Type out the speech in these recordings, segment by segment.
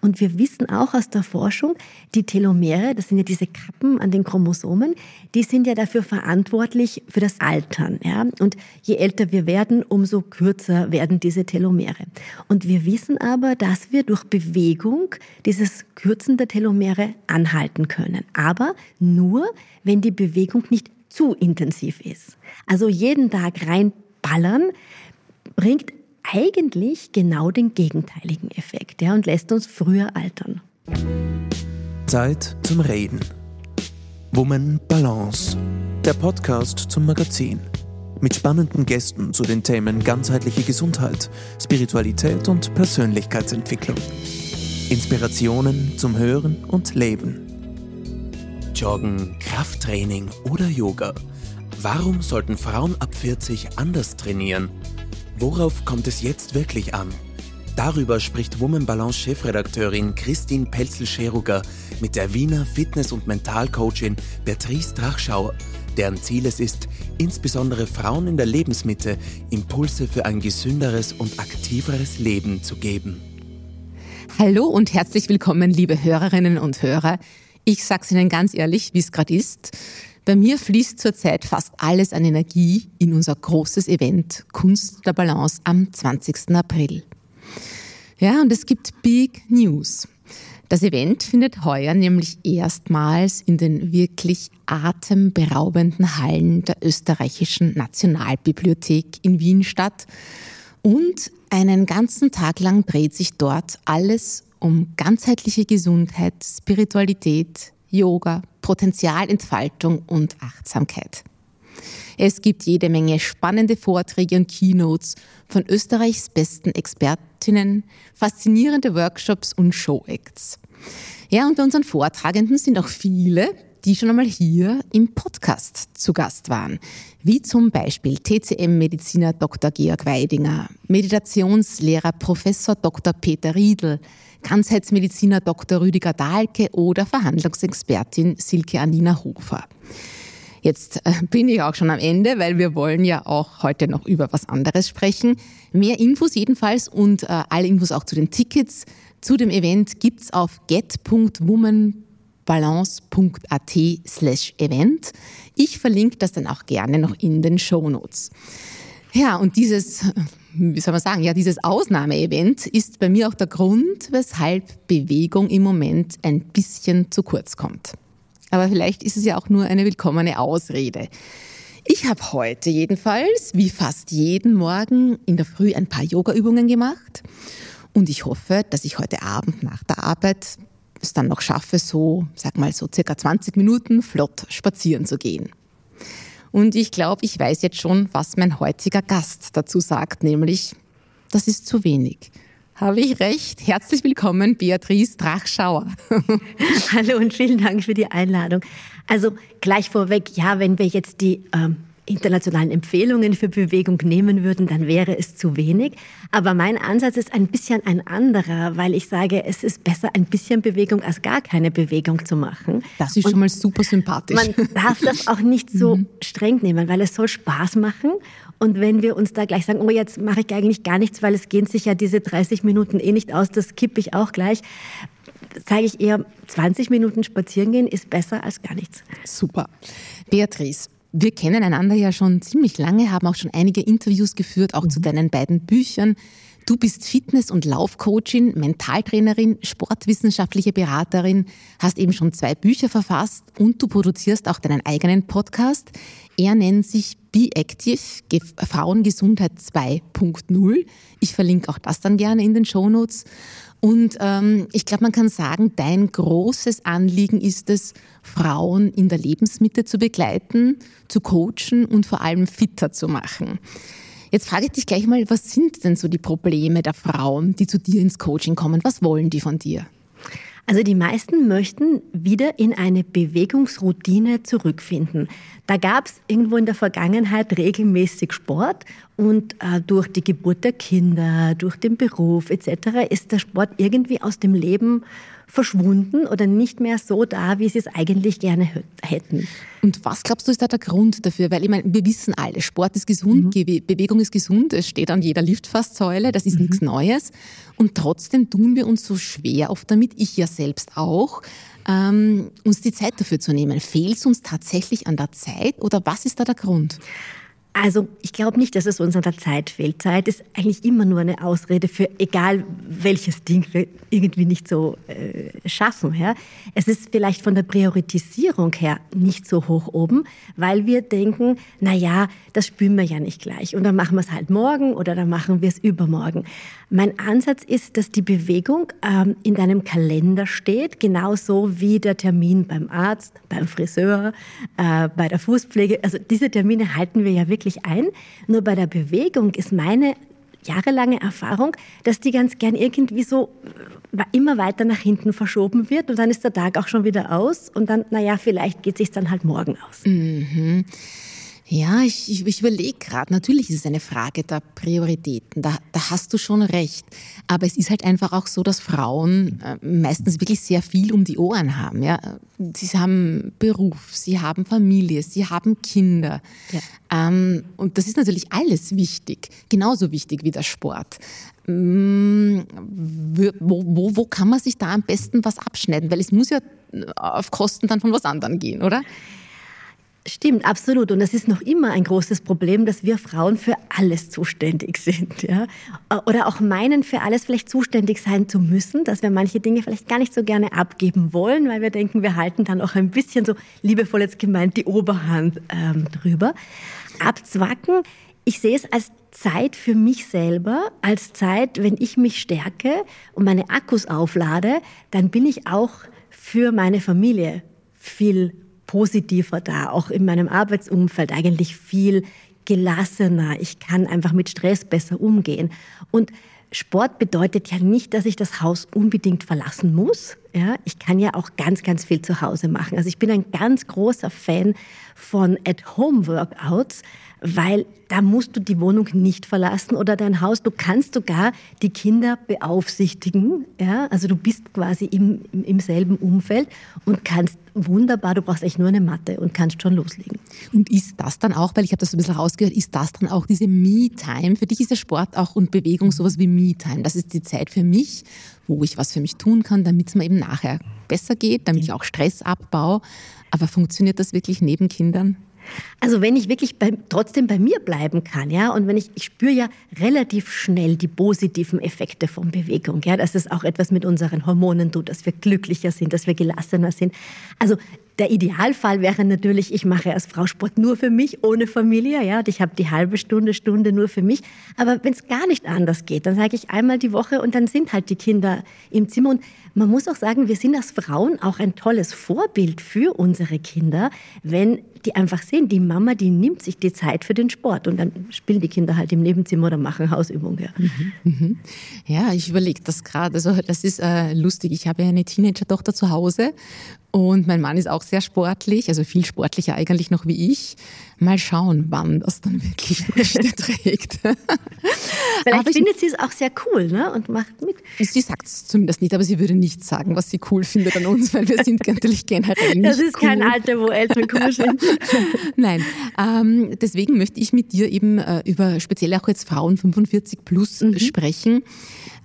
Und wir wissen auch aus der Forschung, die Telomere, das sind ja diese Kappen an den Chromosomen, die sind ja dafür verantwortlich für das Altern. Ja? Und je älter wir werden, umso kürzer werden diese Telomere. Und wir wissen aber, dass wir durch Bewegung dieses Kürzen der Telomere anhalten können. Aber nur, wenn die Bewegung nicht zu intensiv ist. Also jeden Tag reinballern bringt eigentlich genau den gegenteiligen Effekt ja, und lässt uns früher altern. Zeit zum Reden. Woman Balance. Der Podcast zum Magazin. Mit spannenden Gästen zu den Themen ganzheitliche Gesundheit, Spiritualität und Persönlichkeitsentwicklung. Inspirationen zum Hören und Leben. Joggen, Krafttraining oder Yoga. Warum sollten Frauen ab 40 anders trainieren? Worauf kommt es jetzt wirklich an? Darüber spricht Woman Balance Chefredakteurin Christine Pelzel-Scheruger mit der Wiener Fitness- und Mentalcoachin Beatrice Drachschauer, deren Ziel es ist, insbesondere Frauen in der Lebensmitte Impulse für ein gesünderes und aktiveres Leben zu geben. Hallo und herzlich willkommen, liebe Hörerinnen und Hörer. Ich sag's Ihnen ganz ehrlich, wie es gerade ist. Bei mir fließt zurzeit fast alles an Energie in unser großes Event Kunst der Balance am 20. April. Ja, und es gibt Big News. Das Event findet heuer nämlich erstmals in den wirklich atemberaubenden Hallen der österreichischen Nationalbibliothek in Wien statt. Und einen ganzen Tag lang dreht sich dort alles um ganzheitliche Gesundheit, Spiritualität, Yoga, Potenzialentfaltung und Achtsamkeit. Es gibt jede Menge spannende Vorträge und Keynotes von Österreichs besten Expertinnen, faszinierende Workshops und Showacts. Ja, und bei unseren Vortragenden sind auch viele, die schon einmal hier im Podcast zu Gast waren, wie zum Beispiel TCM-Mediziner Dr. Georg Weidinger, Meditationslehrer Professor Dr. Peter Riedl, Ganzheitsmediziner Dr. Rüdiger Dahlke oder Verhandlungsexpertin Silke Anina Hofer. Jetzt äh, bin ich auch schon am Ende, weil wir wollen ja auch heute noch über was anderes sprechen. Mehr Infos jedenfalls und äh, alle Infos auch zu den Tickets zu dem Event gibt's auf get.womanbalance.at slash event. Ich verlinke das dann auch gerne noch in den Show Notes. Ja, und dieses wie soll man sagen, ja, dieses Ausnahmeevent ist bei mir auch der Grund, weshalb Bewegung im Moment ein bisschen zu kurz kommt. Aber vielleicht ist es ja auch nur eine willkommene Ausrede. Ich habe heute jedenfalls, wie fast jeden Morgen, in der Früh ein paar Yoga-Übungen gemacht. Und ich hoffe, dass ich heute Abend nach der Arbeit es dann noch schaffe, so, sag mal, so circa 20 Minuten flott spazieren zu gehen. Und ich glaube, ich weiß jetzt schon, was mein heutiger Gast dazu sagt, nämlich, das ist zu wenig. Habe ich recht? Herzlich willkommen, Beatrice Drachschauer. Hallo und vielen Dank für die Einladung. Also gleich vorweg, ja, wenn wir jetzt die ähm, internationalen Empfehlungen für Bewegung nehmen würden, dann wäre es zu wenig. Aber mein Ansatz ist ein bisschen ein anderer, weil ich sage, es ist besser, ein bisschen Bewegung als gar keine Bewegung zu machen. Das ist Und schon mal super sympathisch. Man darf das auch nicht so mhm. streng nehmen, weil es soll Spaß machen. Und wenn wir uns da gleich sagen, oh, jetzt mache ich eigentlich gar nichts, weil es gehen sich ja diese 30 Minuten eh nicht aus, das kippe ich auch gleich, sage ich eher, 20 Minuten spazieren gehen ist besser als gar nichts. Super. Beatrice, wir kennen einander ja schon ziemlich lange, haben auch schon einige Interviews geführt, auch mhm. zu deinen beiden Büchern. Du bist Fitness- und Laufcoachin, Mentaltrainerin, sportwissenschaftliche Beraterin, hast eben schon zwei Bücher verfasst und du produzierst auch deinen eigenen Podcast. Er nennt sich Be Active, Frauengesundheit 2.0. Ich verlinke auch das dann gerne in den Show Notes. Und ähm, ich glaube, man kann sagen, dein großes Anliegen ist es, Frauen in der Lebensmitte zu begleiten, zu coachen und vor allem fitter zu machen. Jetzt frage ich dich gleich mal, was sind denn so die Probleme der Frauen, die zu dir ins Coaching kommen? Was wollen die von dir? Also die meisten möchten wieder in eine Bewegungsroutine zurückfinden. Da gab es irgendwo in der Vergangenheit regelmäßig Sport Und äh, durch die Geburt der Kinder, durch den Beruf etc. ist der Sport irgendwie aus dem Leben verschwunden oder nicht mehr so da, wie sie es eigentlich gerne hätten. Und was glaubst du, ist da der Grund dafür? Weil ich meine, wir wissen alle, Sport ist gesund, mhm. Bewegung ist gesund, es steht an jeder Liftfasssäule, das ist mhm. nichts Neues. Und trotzdem tun wir uns so schwer oft damit, ich ja selbst auch, ähm, uns die Zeit dafür zu nehmen. Fehlt es uns tatsächlich an der Zeit oder was ist da der Grund? Also ich glaube nicht, dass es uns an der Zeit fehlt. Zeit ist eigentlich immer nur eine Ausrede für egal welches Ding wir irgendwie nicht so äh, schaffen. Ja? Es ist vielleicht von der Priorisierung her nicht so hoch oben, weil wir denken, na ja, das spüren wir ja nicht gleich und dann machen wir es halt morgen oder dann machen wir es übermorgen. Mein Ansatz ist, dass die Bewegung ähm, in deinem Kalender steht, genauso wie der Termin beim Arzt, beim Friseur, äh, bei der Fußpflege. Also diese Termine halten wir ja wirklich ein. Nur bei der Bewegung ist meine jahrelange Erfahrung, dass die ganz gern irgendwie so äh, immer weiter nach hinten verschoben wird und dann ist der Tag auch schon wieder aus und dann, naja, vielleicht geht es sich dann halt morgen aus. Mhm. Ja, ich, ich, ich überlege gerade, natürlich ist es eine Frage der Prioritäten, da, da hast du schon recht. Aber es ist halt einfach auch so, dass Frauen äh, meistens wirklich sehr viel um die Ohren haben. Ja? Sie haben Beruf, sie haben Familie, sie haben Kinder. Ja. Ähm, und das ist natürlich alles wichtig, genauso wichtig wie der Sport. Mm, wo, wo, wo kann man sich da am besten was abschneiden? Weil es muss ja auf Kosten dann von was anderem gehen, oder? Stimmt, absolut. Und es ist noch immer ein großes Problem, dass wir Frauen für alles zuständig sind. Ja? Oder auch meinen, für alles vielleicht zuständig sein zu müssen, dass wir manche Dinge vielleicht gar nicht so gerne abgeben wollen, weil wir denken, wir halten dann auch ein bisschen so liebevoll jetzt gemeint die Oberhand ähm, drüber. Abzwacken, ich sehe es als Zeit für mich selber, als Zeit, wenn ich mich stärke und meine Akkus auflade, dann bin ich auch für meine Familie viel positiver da, auch in meinem Arbeitsumfeld eigentlich viel gelassener. Ich kann einfach mit Stress besser umgehen. Und Sport bedeutet ja nicht, dass ich das Haus unbedingt verlassen muss. Ja, ich kann ja auch ganz, ganz viel zu Hause machen. Also ich bin ein ganz großer Fan von At-Home-Workouts, weil da musst du die Wohnung nicht verlassen oder dein Haus. Du kannst sogar die Kinder beaufsichtigen. Ja? Also du bist quasi im, im, selben Umfeld und kannst wunderbar, du brauchst eigentlich nur eine Matte und kannst schon loslegen. Und ist das dann auch, weil ich habe das ein bisschen rausgehört, ist das dann auch diese Me-Time? Für dich ist der Sport auch und Bewegung sowas wie Me-Time. Das ist die Zeit für mich, wo ich was für mich tun kann, damit es mir eben nachher besser geht, damit ich auch Stress abbaue. Aber funktioniert das wirklich neben Kindern? Also wenn ich wirklich bei, trotzdem bei mir bleiben kann, ja, und wenn ich, ich spüre ja relativ schnell die positiven Effekte von Bewegung, ja, dass es auch etwas mit unseren Hormonen tut, dass wir glücklicher sind, dass wir gelassener sind. Also der Idealfall wäre natürlich, ich mache als Frau Sport nur für mich, ohne Familie, ja, und ich habe die halbe Stunde, Stunde nur für mich. Aber wenn es gar nicht anders geht, dann sage ich einmal die Woche und dann sind halt die Kinder im Zimmer. Und man muss auch sagen, wir sind als Frauen auch ein tolles Vorbild für unsere Kinder, wenn die einfach sehen, die Mama, die nimmt sich die Zeit für den Sport und dann spielen die Kinder halt im Nebenzimmer oder machen Hausübungen. Ja, mhm, mhm. ja ich überlege das gerade. Also das ist äh, lustig. Ich habe ja eine Teenager-Tochter zu Hause und mein Mann ist auch sehr sportlich, also viel sportlicher eigentlich noch wie ich. Mal schauen, wann das dann wirklich Früchte trägt. Vielleicht aber findet sie es auch sehr cool ne? und macht mit. Sie sagt es zumindest nicht, aber sie würde nicht sagen, was sie cool findet an uns, weil wir sind natürlich generell nicht Das ist cool. kein Alter, wo Eltern cool sind. Nein, ähm, deswegen möchte ich mit dir eben äh, über speziell auch jetzt Frauen 45 plus mhm. sprechen.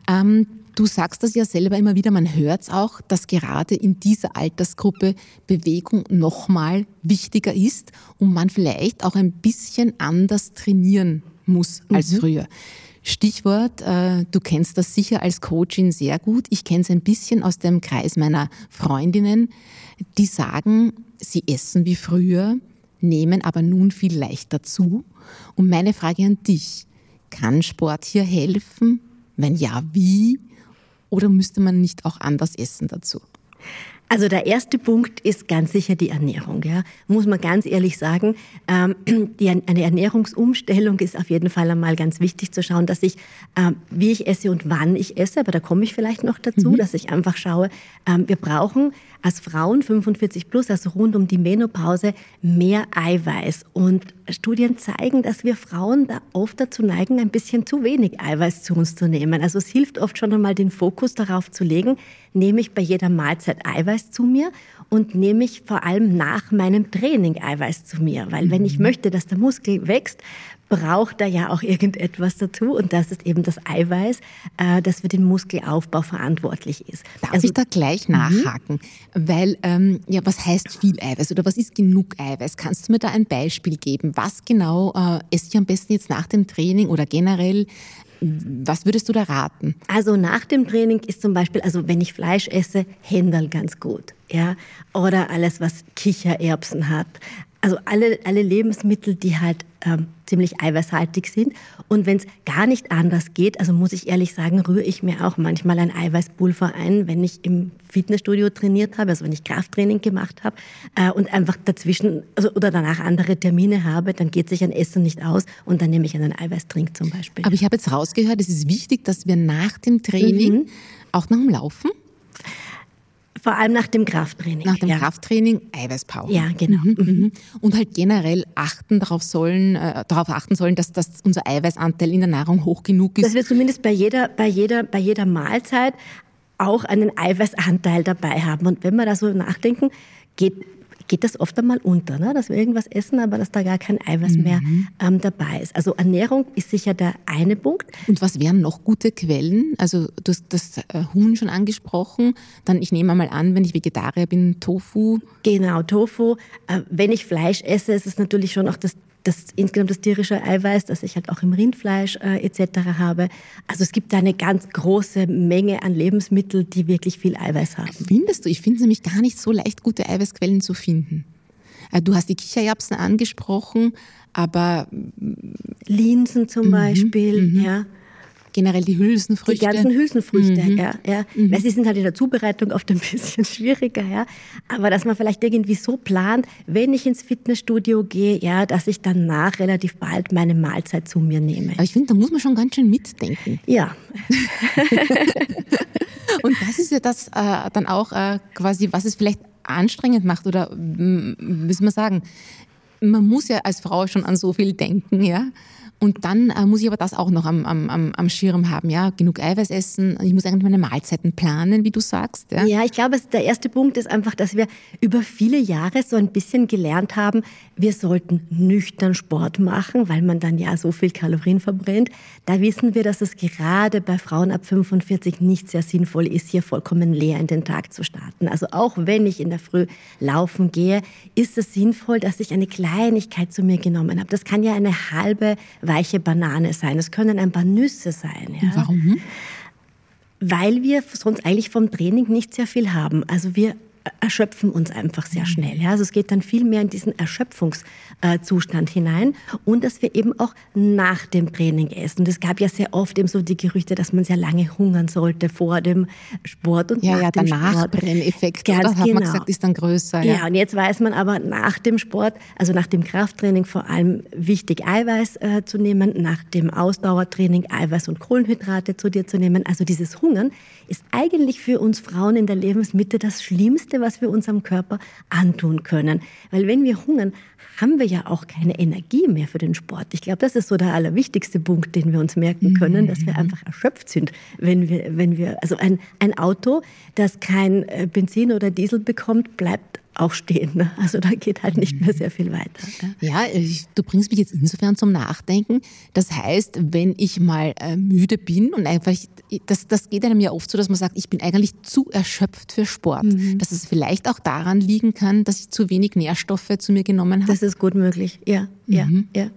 Ähm, Du sagst das ja selber immer wieder, man hört es auch, dass gerade in dieser Altersgruppe Bewegung nochmal wichtiger ist und man vielleicht auch ein bisschen anders trainieren muss als mhm. früher. Stichwort, äh, du kennst das sicher als Coachin sehr gut. Ich kenne es ein bisschen aus dem Kreis meiner Freundinnen, die sagen, sie essen wie früher, nehmen aber nun viel leichter zu. Und meine Frage an dich, kann Sport hier helfen? Wenn ja, wie? Oder müsste man nicht auch anders essen dazu? Also der erste Punkt ist ganz sicher die Ernährung. Ja. Muss man ganz ehrlich sagen, ähm, die, eine Ernährungsumstellung ist auf jeden Fall einmal ganz wichtig zu schauen, dass ich, ähm, wie ich esse und wann ich esse, aber da komme ich vielleicht noch dazu, mhm. dass ich einfach schaue, ähm, wir brauchen als Frauen 45 plus, also rund um die Menopause, mehr Eiweiß. Und Studien zeigen, dass wir Frauen da oft dazu neigen, ein bisschen zu wenig Eiweiß zu uns zu nehmen. Also es hilft oft schon einmal den Fokus darauf zu legen, nehme ich bei jeder Mahlzeit Eiweiß zu mir und nehme ich vor allem nach meinem Training Eiweiß zu mir. Weil wenn ich mhm. möchte, dass der Muskel wächst, braucht er ja auch irgendetwas dazu und das ist eben das Eiweiß, äh, das für den Muskelaufbau verantwortlich ist. Darf also, ich da gleich mhm. nachhaken? Mhm. Weil, ähm, ja, was heißt viel Eiweiß oder was ist genug Eiweiß? Kannst du mir da ein Beispiel geben? Was genau äh, esse ich am besten jetzt nach dem Training oder generell? Was würdest du da raten? Also nach dem Training ist zum Beispiel, also wenn ich Fleisch esse, Händel ganz gut. Ja? Oder alles, was Kichererbsen hat. Also alle, alle Lebensmittel, die halt ähm, ziemlich eiweißhaltig sind. Und wenn es gar nicht anders geht, also muss ich ehrlich sagen, rühre ich mir auch manchmal ein Eiweißpulver ein, wenn ich im Fitnessstudio trainiert habe, also wenn ich Krafttraining gemacht habe äh, und einfach dazwischen also, oder danach andere Termine habe, dann geht sich ein Essen nicht aus und dann nehme ich einen Eiweißtrink zum Beispiel. Aber ich habe jetzt rausgehört, es ist wichtig, dass wir nach dem Training, mhm. auch nach dem Laufen, vor allem nach dem Krafttraining. Nach dem ja. Krafttraining Eiweißpause. Ja, genau. Mhm, mhm, mhm. Und halt generell achten darauf sollen, äh, darauf achten sollen, dass, dass unser Eiweißanteil in der Nahrung hoch genug ist. Dass wir zumindest bei jeder, bei jeder, bei jeder Mahlzeit auch einen Eiweißanteil dabei haben. Und wenn wir da so nachdenken, geht geht das oft einmal unter, ne? dass wir irgendwas essen, aber dass da gar kein Eiweiß mhm. mehr ähm, dabei ist. Also Ernährung ist sicher der eine Punkt. Und was wären noch gute Quellen? Also du hast das äh, Huhn schon angesprochen. Dann, ich nehme mal an, wenn ich Vegetarier bin, Tofu. Genau, Tofu. Äh, wenn ich Fleisch esse, ist es natürlich schon auch das das insgesamt das tierische Eiweiß, das ich halt auch im Rindfleisch äh, etc. habe. Also es gibt da eine ganz große Menge an Lebensmitteln, die wirklich viel Eiweiß haben. Findest du? Ich finde es nämlich gar nicht so leicht, gute Eiweißquellen zu finden. Äh, du hast die Kichererbsen angesprochen, aber Linsen zum mhm, Beispiel, mhm. ja generell die Hülsenfrüchte. Die ganzen Hülsenfrüchte, mhm. ja. ja. Mhm. Weil sie sind halt in der Zubereitung oft ein bisschen schwieriger, ja. Aber dass man vielleicht irgendwie so plant, wenn ich ins Fitnessstudio gehe, ja, dass ich danach relativ bald meine Mahlzeit zu mir nehme. Aber ich finde, da muss man schon ganz schön mitdenken. Ja. Und das ist ja das äh, dann auch äh, quasi, was es vielleicht anstrengend macht oder, soll man sagen, man muss ja als Frau schon an so viel denken, ja. Und dann äh, muss ich aber das auch noch am, am, am Schirm haben, ja, genug Eiweiß essen. Ich muss eigentlich meine Mahlzeiten planen, wie du sagst. Ja, ja ich glaube, der erste Punkt ist einfach, dass wir über viele Jahre so ein bisschen gelernt haben, wir sollten nüchtern Sport machen, weil man dann ja so viel Kalorien verbrennt. Da wissen wir, dass es gerade bei Frauen ab 45 nicht sehr sinnvoll ist, hier vollkommen leer in den Tag zu starten. Also auch wenn ich in der Früh laufen gehe, ist es sinnvoll, dass ich eine Kleinigkeit zu mir genommen habe. Das kann ja eine halbe weiche Banane sein. Es können ein paar Nüsse sein. Ja? Warum? Weil wir sonst eigentlich vom Training nicht sehr viel haben. Also wir erschöpfen uns einfach sehr schnell. Ja? Also es geht dann viel mehr in diesen Erschöpfungszustand hinein und dass wir eben auch nach dem Training essen. Es gab ja sehr oft eben so die Gerüchte, dass man sehr lange hungern sollte vor dem Sport und ja, nach ja, dem der Nachbrenneffekt, Ganz oder? hat genau. man gesagt, ist dann größer. Ja. ja, und jetzt weiß man aber nach dem Sport, also nach dem Krafttraining vor allem wichtig Eiweiß äh, zu nehmen, nach dem Ausdauertraining Eiweiß und Kohlenhydrate zu dir zu nehmen. Also dieses Hungern ist eigentlich für uns Frauen in der Lebensmitte das Schlimmste, was wir unserem Körper antun können. Weil wenn wir hungern, haben wir ja auch keine Energie mehr für den Sport. Ich glaube, das ist so der allerwichtigste Punkt, den wir uns merken können, dass wir mhm. einfach erschöpft sind, wenn wir, wenn wir, also ein, ein Auto, das kein äh, Benzin oder Diesel bekommt, bleibt auch stehen. Ne? Also da geht halt nicht mehr sehr viel weiter. Ja, ich, du bringst mich jetzt insofern zum Nachdenken. Das heißt, wenn ich mal äh, müde bin und einfach, das, das geht einem ja oft so, dass man sagt, ich bin eigentlich zu erschöpft für Sport. Mhm. Dass es vielleicht auch daran liegen kann, dass ich zu wenig Nährstoffe zu mir genommen habe. Das ist gut möglich, ja, ja, mhm. ja.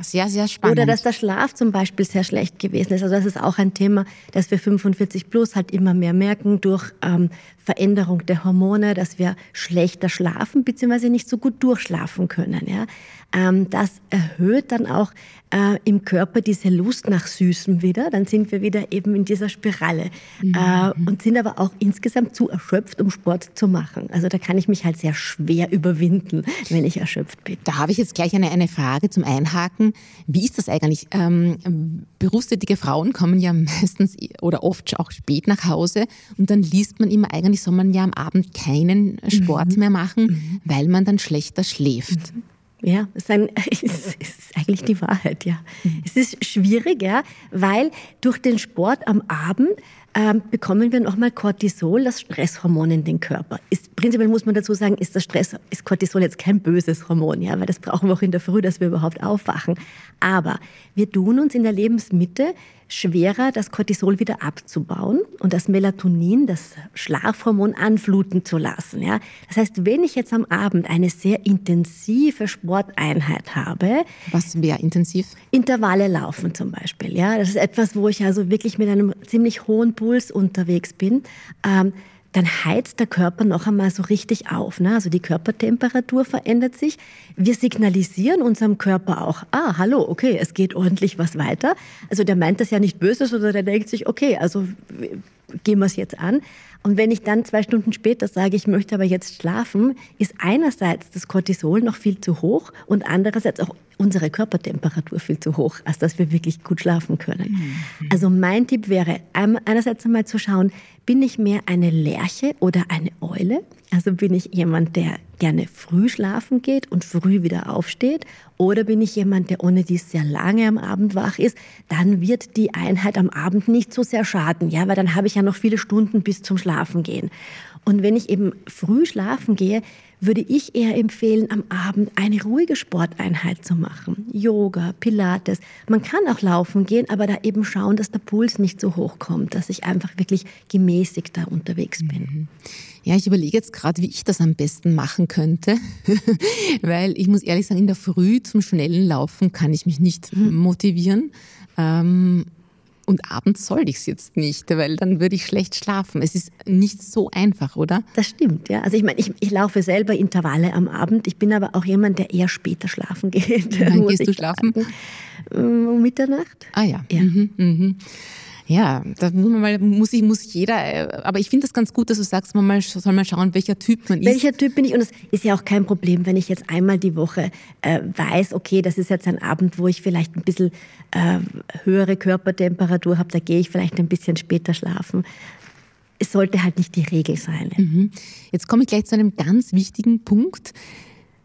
Sehr, sehr spannend. Oder dass der Schlaf zum Beispiel sehr schlecht gewesen ist. Also das ist auch ein Thema, das wir 45 plus halt immer mehr merken durch ähm, Veränderung der Hormone, dass wir schlechter schlafen bzw. nicht so gut durchschlafen können. Ja? Ähm, das erhöht dann auch äh, im Körper diese Lust nach Süßem wieder. Dann sind wir wieder eben in dieser Spirale mhm. äh, und sind aber auch insgesamt zu erschöpft, um Sport zu machen. Also da kann ich mich halt sehr schwer überwinden, wenn ich erschöpft bin. Da habe ich jetzt gleich eine, eine Frage zum Einhaken. Wie ist das eigentlich? Ähm, berufstätige Frauen kommen ja meistens oder oft auch spät nach Hause und dann liest man immer, eigentlich soll man ja am Abend keinen Sport mhm. mehr machen, mhm. weil man dann schlechter schläft. Mhm. Ja, es ist, ein, es ist eigentlich die Wahrheit, ja. Mhm. Es ist schwierig, ja, weil durch den Sport am Abend ähm, bekommen wir nochmal Cortisol, das Stresshormon in den Körper. Ist, prinzipiell muss man dazu sagen, ist das Stress, ist Cortisol jetzt kein böses Hormon, ja, weil das brauchen wir auch in der Früh, dass wir überhaupt aufwachen. Aber wir tun uns in der Lebensmitte schwerer, das Cortisol wieder abzubauen und das Melatonin, das Schlafhormon, anfluten zu lassen. Ja? Das heißt, wenn ich jetzt am Abend eine sehr intensive Sporteinheit habe. Was wäre intensiv? Intervalle laufen zum Beispiel. Ja? Das ist etwas, wo ich also wirklich mit einem ziemlich hohen Puls unterwegs bin. Ähm, dann heizt der Körper noch einmal so richtig auf. Ne? Also die Körpertemperatur verändert sich. Wir signalisieren unserem Körper auch, ah, hallo, okay, es geht ordentlich was weiter. Also der meint das ja nicht böse, sondern der denkt sich, okay, also gehen wir es jetzt an. Und wenn ich dann zwei Stunden später sage, ich möchte aber jetzt schlafen, ist einerseits das Cortisol noch viel zu hoch und andererseits auch unsere Körpertemperatur viel zu hoch, als dass wir wirklich gut schlafen können. Mhm. Also mein Tipp wäre, einerseits einmal zu schauen, bin ich mehr eine Lerche oder eine Eule? Also bin ich jemand, der gerne früh schlafen geht und früh wieder aufsteht? Oder bin ich jemand, der ohne dies sehr lange am Abend wach ist? Dann wird die Einheit am Abend nicht so sehr schaden, ja, weil dann habe ich ja noch viele Stunden bis zum Schlafen gehen. Und wenn ich eben früh schlafen gehe, würde ich eher empfehlen, am Abend eine ruhige Sporteinheit zu machen. Yoga, Pilates. Man kann auch laufen gehen, aber da eben schauen, dass der Puls nicht so hoch kommt, dass ich einfach wirklich gemäßigt da unterwegs bin. Mhm. Ja, ich überlege jetzt gerade, wie ich das am besten machen könnte, weil ich muss ehrlich sagen, in der Früh zum schnellen Laufen kann ich mich nicht mhm. motivieren. Ähm, und abends soll ich es jetzt nicht, weil dann würde ich schlecht schlafen. Es ist nicht so einfach, oder? Das stimmt, ja. Also ich meine, ich, ich laufe selber Intervalle am Abend. Ich bin aber auch jemand, der eher später schlafen geht. Wann gehst du schlafen? Um Mitternacht. Ah ja. ja. Mhm, mhm. Ja, da muss man mal, muss ich, muss jeder, äh, aber ich finde das ganz gut, dass du sagst, man mal, soll mal schauen, welcher Typ man ist. Welcher Typ bin ich? Und es ist ja auch kein Problem, wenn ich jetzt einmal die Woche äh, weiß, okay, das ist jetzt ein Abend, wo ich vielleicht ein bisschen äh, höhere Körpertemperatur habe, da gehe ich vielleicht ein bisschen später schlafen. Es sollte halt nicht die Regel sein. Mhm. Jetzt komme ich gleich zu einem ganz wichtigen Punkt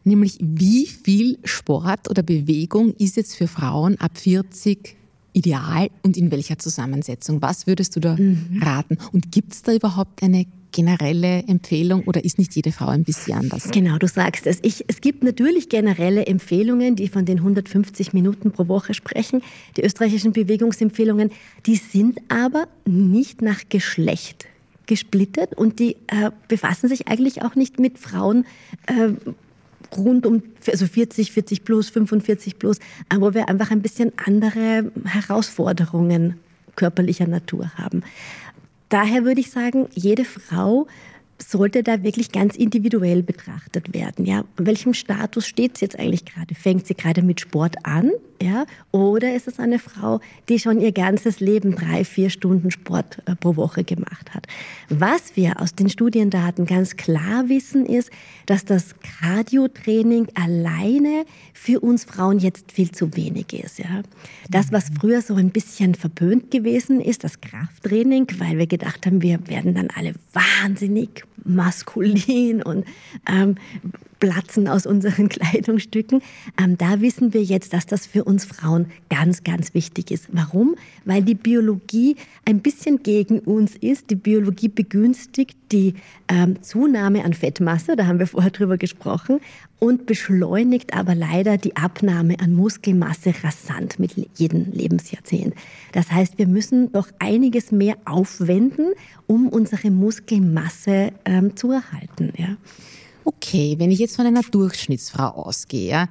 nämlich wie viel Sport oder Bewegung ist jetzt für Frauen ab 40 ideal und in welcher Zusammensetzung? Was würdest du da mhm. raten? Und gibt es da überhaupt eine generelle Empfehlung oder ist nicht jede Frau ein bisschen anders? Genau, du sagst es. Ich, es gibt natürlich generelle Empfehlungen, die von den 150 Minuten pro Woche sprechen. Die österreichischen Bewegungsempfehlungen, die sind aber nicht nach Geschlecht gesplittet und die äh, befassen sich eigentlich auch nicht mit Frauen äh, rund um also 40, 40 plus, 45 plus, wo wir einfach ein bisschen andere Herausforderungen körperlicher Natur haben. Daher würde ich sagen, jede Frau sollte da wirklich ganz individuell betrachtet werden. Ja, in welchem Status steht sie jetzt eigentlich gerade? Fängt sie gerade mit Sport an? Ja, oder ist es eine Frau, die schon ihr ganzes Leben drei, vier Stunden Sport äh, pro Woche gemacht hat? Was wir aus den Studiendaten ganz klar wissen, ist, dass das Cardio-Training alleine für uns Frauen jetzt viel zu wenig ist. Ja, das, was früher so ein bisschen verböhnt gewesen ist, das Krafttraining, weil wir gedacht haben, wir werden dann alle wahnsinnig maskulin und ähm, platzen aus unseren Kleidungsstücken. Ähm, da wissen wir jetzt, dass das für uns Frauen ganz, ganz wichtig ist. Warum? Weil die Biologie ein bisschen gegen uns ist. Die Biologie begünstigt die ähm, Zunahme an Fettmasse, da haben wir vorher drüber gesprochen, und beschleunigt aber leider die Abnahme an Muskelmasse rasant mit jedem Lebensjahrzehnt. Das heißt, wir müssen doch einiges mehr aufwenden, um unsere Muskelmasse ähm, zu erhalten. Ja. Okay, wenn ich jetzt von einer Durchschnittsfrau ausgehe, ja,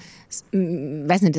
weiß nicht,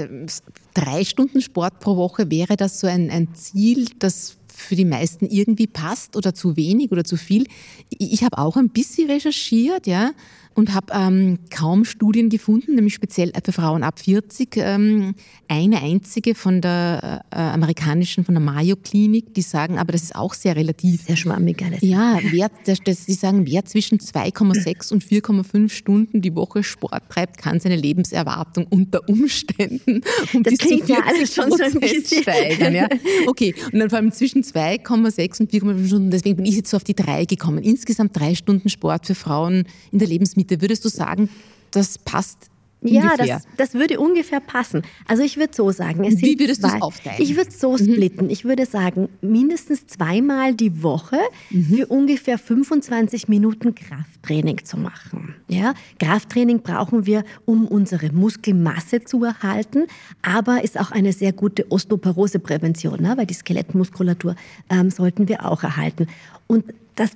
drei Stunden Sport pro Woche, wäre das so ein, ein Ziel, das für die meisten irgendwie passt oder zu wenig oder zu viel. Ich habe auch ein bisschen recherchiert, ja, und habe ähm, kaum Studien gefunden, nämlich speziell für Frauen ab 40. Ähm, eine einzige von der äh, amerikanischen, von der Mayo Klinik, die sagen, aber das ist auch sehr relativ. Sehr schwammig alles. Ja, wer, das, das, die sagen, wer zwischen 2,6 und 4,5 Stunden die Woche Sport treibt, kann seine Lebenserwartung unter Umständen um das bis klingt zu 40 ja alles schon so ein bisschen steigern. Ja. Okay, und dann vor allem zwischen 2,6 und 4,5 Stunden, deswegen bin ich jetzt so auf die drei gekommen. Insgesamt drei Stunden Sport für Frauen in der Lebensmittel Miete. Würdest du sagen, das passt ja, das, das, würde ungefähr passen. Also ich würde so sagen. Wie würdest du es aufteilen? Ich würde es so mhm. splitten. Ich würde sagen, mindestens zweimal die Woche mhm. für ungefähr 25 Minuten Krafttraining zu machen. Ja? Krafttraining brauchen wir, um unsere Muskelmasse zu erhalten, aber ist auch eine sehr gute Osteoporoseprävention, ne? weil die Skelettmuskulatur ähm, sollten wir auch erhalten. Und das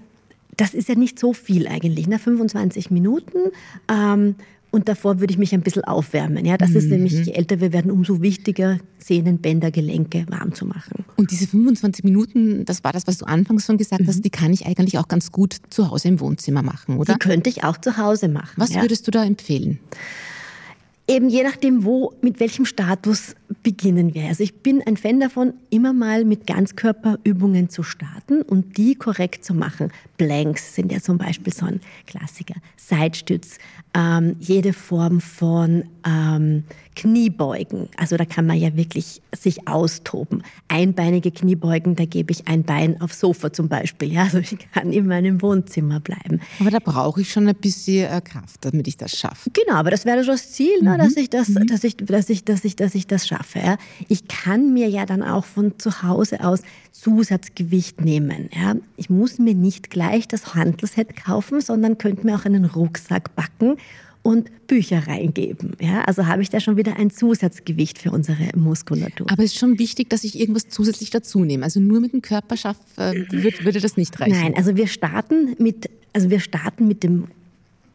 das ist ja nicht so viel eigentlich, ne? 25 Minuten. Ähm, und davor würde ich mich ein bisschen aufwärmen. Ja, das mhm. ist nämlich, je älter wir werden, umso wichtiger, Sehnen, Bänder, Gelenke warm zu machen. Und diese 25 Minuten, das war das, was du anfangs schon gesagt mhm. hast, die kann ich eigentlich auch ganz gut zu Hause im Wohnzimmer machen, oder? Die könnte ich auch zu Hause machen. Was ja. würdest du da empfehlen? Eben je nachdem, wo, mit welchem Status beginnen wir. Also ich bin ein Fan davon, immer mal mit Ganzkörperübungen zu starten und die korrekt zu machen. Blanks sind ja zum Beispiel so ein Klassiker. Seitstütz, ähm, jede Form von ähm, Kniebeugen. Also da kann man ja wirklich sich austoben. Einbeinige Kniebeugen, da gebe ich ein Bein aufs Sofa zum Beispiel. Ja, also ich kann in meinem Wohnzimmer bleiben. Aber da brauche ich schon ein bisschen äh, Kraft, damit ich das schaffe. Genau, aber das wäre schon das Ziel, ne, mhm. dass ich das, mhm. dass ich, dass ich, dass ich, dass ich das schaffe. Ja. Ich kann mir ja dann auch von zu Hause aus Zusatzgewicht nehmen. Ja. Ich muss mir nicht gleich das Handelset kaufen, sondern könnte mir auch einen Rucksack backen und Bücher reingeben. Ja, also habe ich da schon wieder ein Zusatzgewicht für unsere Muskulatur. Aber es ist schon wichtig, dass ich irgendwas zusätzlich dazu nehme. Also nur mit dem Körperschaff äh, würde, würde das nicht reichen. Nein, also wir starten mit, also wir starten mit dem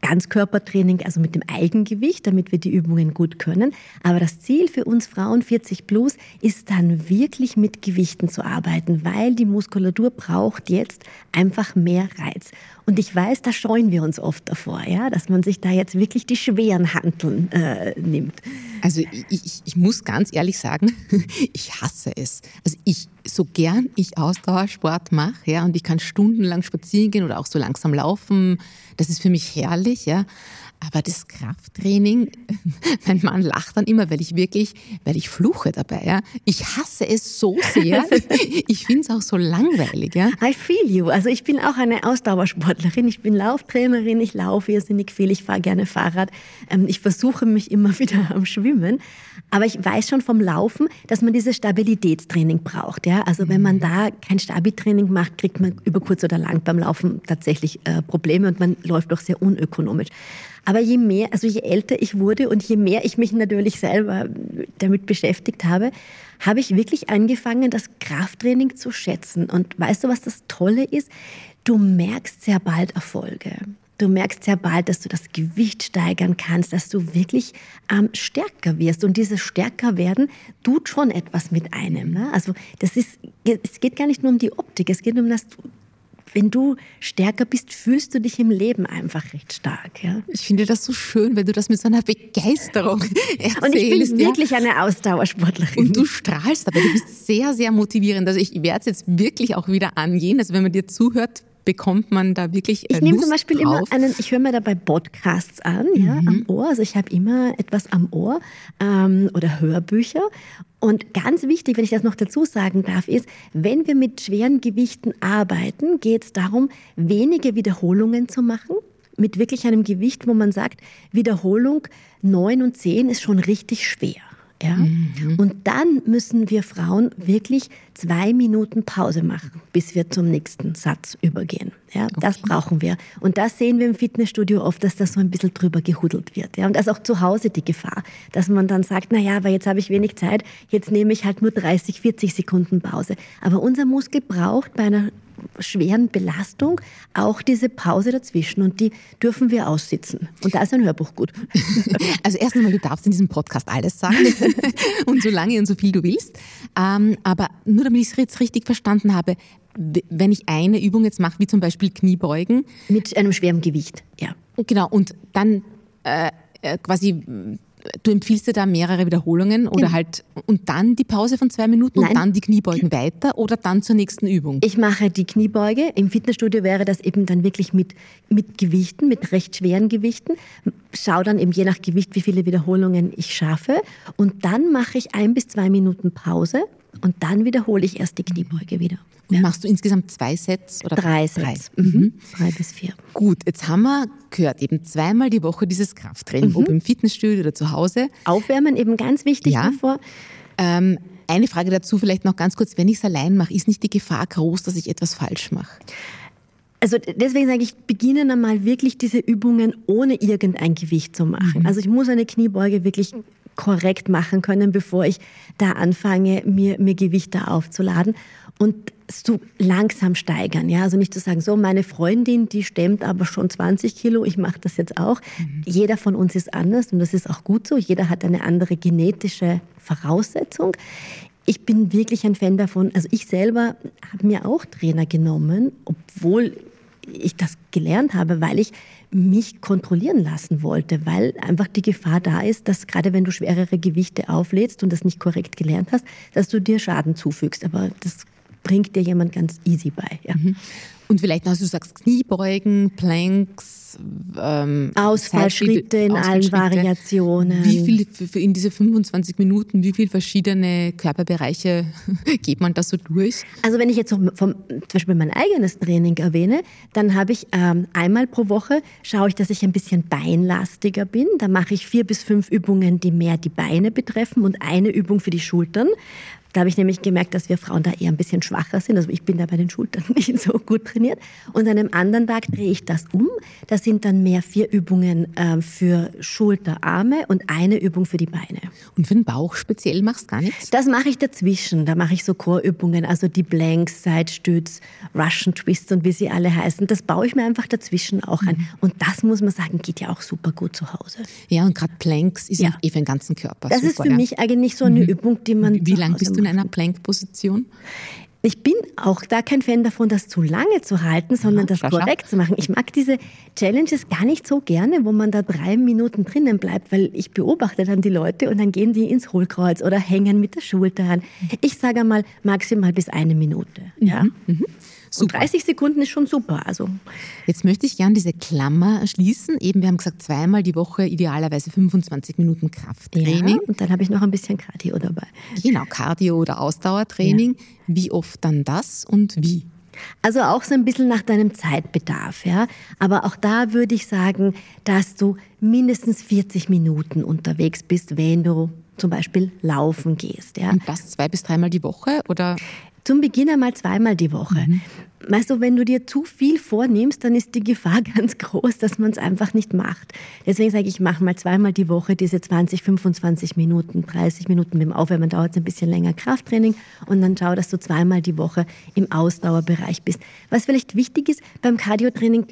Ganzkörpertraining, also mit dem Eigengewicht, damit wir die Übungen gut können. Aber das Ziel für uns Frauen 40 plus ist dann wirklich mit Gewichten zu arbeiten, weil die Muskulatur braucht jetzt einfach mehr Reiz. Und ich weiß, da scheuen wir uns oft davor, ja, dass man sich da jetzt wirklich die schweren Handeln äh, nimmt. Also ich, ich, muss ganz ehrlich sagen, ich hasse es. Also ich so gern ich Ausdauersport mache, ja, und ich kann stundenlang spazieren gehen oder auch so langsam laufen, das ist für mich herrlich, ja. Aber das Krafttraining, mein Mann lacht dann immer, weil ich wirklich, weil ich fluche dabei. Ja. Ich hasse es so sehr. Ich finde es auch so langweilig. Ja. I feel you. Also ich bin auch eine Ausdauersportlerin. Ich bin Lauftrainerin. Ich laufe irrsinnig viel. Ich fahre gerne Fahrrad. Ähm, ich versuche mich immer wieder am Schwimmen. Aber ich weiß schon vom Laufen, dass man dieses Stabilitätstraining braucht. Ja. Also wenn man da kein Stabi-Training macht, kriegt man über kurz oder lang beim Laufen tatsächlich äh, Probleme und man läuft doch sehr unökonomisch. Aber je mehr, also je älter ich wurde und je mehr ich mich natürlich selber damit beschäftigt habe, habe ich wirklich angefangen, das Krafttraining zu schätzen. Und weißt du, was das Tolle ist? Du merkst sehr bald Erfolge. Du merkst sehr bald, dass du das Gewicht steigern kannst, dass du wirklich ähm, stärker wirst. Und dieses stärker werden tut schon etwas mit einem. Ne? Also das ist, es geht gar nicht nur um die Optik, es geht um das wenn du stärker bist, fühlst du dich im Leben einfach recht stark. Ja? Ich finde das so schön, wenn du das mit so einer Begeisterung erzählst. Und ich bin ja? wirklich eine Ausdauersportlerin. Und du strahlst aber, du bist sehr, sehr motivierend. Also ich werde es jetzt wirklich auch wieder angehen. Also wenn man dir zuhört, bekommt man da wirklich äh, Ich nehme zum Beispiel drauf. immer einen, ich höre mir dabei Podcasts an, mhm. ja, am Ohr. Also ich habe immer etwas am Ohr ähm, oder Hörbücher. Und ganz wichtig, wenn ich das noch dazu sagen darf, ist, wenn wir mit schweren Gewichten arbeiten, geht es darum, wenige Wiederholungen zu machen mit wirklich einem Gewicht, wo man sagt, Wiederholung 9 und 10 ist schon richtig schwer. Ja? Mhm. Und dann müssen wir Frauen wirklich zwei Minuten Pause machen, bis wir zum nächsten Satz übergehen. Ja? Okay. Das brauchen wir. Und das sehen wir im Fitnessstudio oft, dass das so ein bisschen drüber gehudelt wird. Ja? Und das ist auch zu Hause die Gefahr, dass man dann sagt, na ja, aber jetzt habe ich wenig Zeit, jetzt nehme ich halt nur 30, 40 Sekunden Pause. Aber unser Muskel braucht bei einer schweren Belastung auch diese Pause dazwischen und die dürfen wir aussitzen. Und da ist ein Hörbuch gut. Also erst einmal, du darfst in diesem Podcast alles sagen und so lange und so viel du willst. Ähm, aber nur damit ich es jetzt richtig verstanden habe, wenn ich eine Übung jetzt mache, wie zum Beispiel Kniebeugen. Mit einem schweren Gewicht, ja. Genau, und dann äh, äh quasi du empfiehlst dir da mehrere Wiederholungen oder genau. halt und dann die Pause von zwei Minuten Nein. und dann die Kniebeugen weiter oder dann zur nächsten Übung? Ich mache die Kniebeuge. Im Fitnessstudio wäre das eben dann wirklich mit, mit Gewichten, mit recht schweren Gewichten. Schau dann eben je nach Gewicht, wie viele Wiederholungen ich schaffe. Und dann mache ich ein bis zwei Minuten Pause und dann wiederhole ich erst die Kniebeuge wieder. Und ja. machst du insgesamt zwei Sets? Oder drei Sets. Drei. Mhm. drei bis vier. Gut, jetzt haben wir gehört, eben zweimal die Woche dieses Krafttraining, mhm. ob im Fitnessstudio oder zu Hause. Aufwärmen eben ganz wichtig ja. davor. Ähm, eine Frage dazu vielleicht noch ganz kurz, wenn ich es allein mache, ist nicht die Gefahr groß, dass ich etwas falsch mache? Also deswegen sage ich, beginnen einmal wirklich diese Übungen ohne irgendein Gewicht zu machen. Mhm. Also ich muss eine Kniebeuge wirklich korrekt machen können, bevor ich da anfange, mir, mir Gewichte aufzuladen und so langsam steigern. Ja, also nicht zu sagen, so meine Freundin, die stemmt aber schon 20 Kilo, ich mache das jetzt auch. Mhm. Jeder von uns ist anders und das ist auch gut so. Jeder hat eine andere genetische Voraussetzung. Ich bin wirklich ein Fan davon. Also ich selber habe mir auch Trainer genommen, obwohl ich das gelernt habe, weil ich mich kontrollieren lassen wollte, weil einfach die Gefahr da ist, dass gerade wenn du schwerere Gewichte auflädst und das nicht korrekt gelernt hast, dass du dir Schaden zufügst. Aber das bringt dir jemand ganz easy bei. Ja. Mhm. Und vielleicht noch, also du sagst Kniebeugen, Planks, ähm, Ausfallschritte in allen Variationen. Wie viel in diese 25 Minuten, wie viele verschiedene Körperbereiche geht man da so durch? Also wenn ich jetzt vom, zum Beispiel mein eigenes Training erwähne, dann habe ich ähm, einmal pro Woche schaue ich, dass ich ein bisschen beinlastiger bin. Da mache ich vier bis fünf Übungen, die mehr die Beine betreffen und eine Übung für die Schultern. Da habe ich nämlich gemerkt, dass wir Frauen da eher ein bisschen schwacher sind. Also ich bin da bei den Schultern nicht so gut trainiert. Und an einem anderen Tag drehe ich das um. Das sind dann mehr vier Übungen äh, für Schulter, Arme und eine Übung für die Beine. Und für den Bauch speziell machst du gar nichts? Das mache ich dazwischen. Da mache ich so Chorübungen, also die Blanks, Sidestütz, Russian Twist und wie sie alle heißen. Das baue ich mir einfach dazwischen auch mhm. an. Und das muss man sagen, geht ja auch super gut zu Hause. Ja, und gerade Planks ist ja eh für den ganzen Körper. Das super, ist für ja. mich eigentlich so eine mhm. Übung, die man. Wie lange bist du in einer Plank-Position? Ich bin auch da kein Fan davon, das zu lange zu halten, sondern ja, das korrekt zu machen. Ich mag diese Challenges gar nicht so gerne, wo man da drei Minuten drinnen bleibt, weil ich beobachte dann die Leute und dann gehen die ins Hohlkreuz oder hängen mit der Schulter an. Ich sage mal maximal bis eine Minute. Ja. Mhm. Mhm. Super. Und 30 Sekunden ist schon super. Also. Jetzt möchte ich gerne diese Klammer schließen. Eben, wir haben gesagt, zweimal die Woche, idealerweise 25 Minuten Krafttraining. Ja, und dann habe ich noch ein bisschen Cardio dabei. Genau, Cardio oder Ausdauertraining. Ja. Wie oft dann das und wie? Also auch so ein bisschen nach deinem Zeitbedarf, ja. Aber auch da würde ich sagen, dass du mindestens 40 Minuten unterwegs bist, wenn du zum Beispiel laufen gehst, ja. Und das zwei bis dreimal die Woche oder? Zum Beginn einmal zweimal die Woche. Mhm. Weißt du, wenn du dir zu viel vornimmst, dann ist die Gefahr ganz groß, dass man es einfach nicht macht. Deswegen sage ich, mach mal zweimal die Woche diese 20, 25 Minuten, 30 Minuten mit dem Aufwärmen dauert es ein bisschen länger Krafttraining und dann schau, dass du zweimal die Woche im Ausdauerbereich bist. Was vielleicht wichtig ist beim Cardiotraining,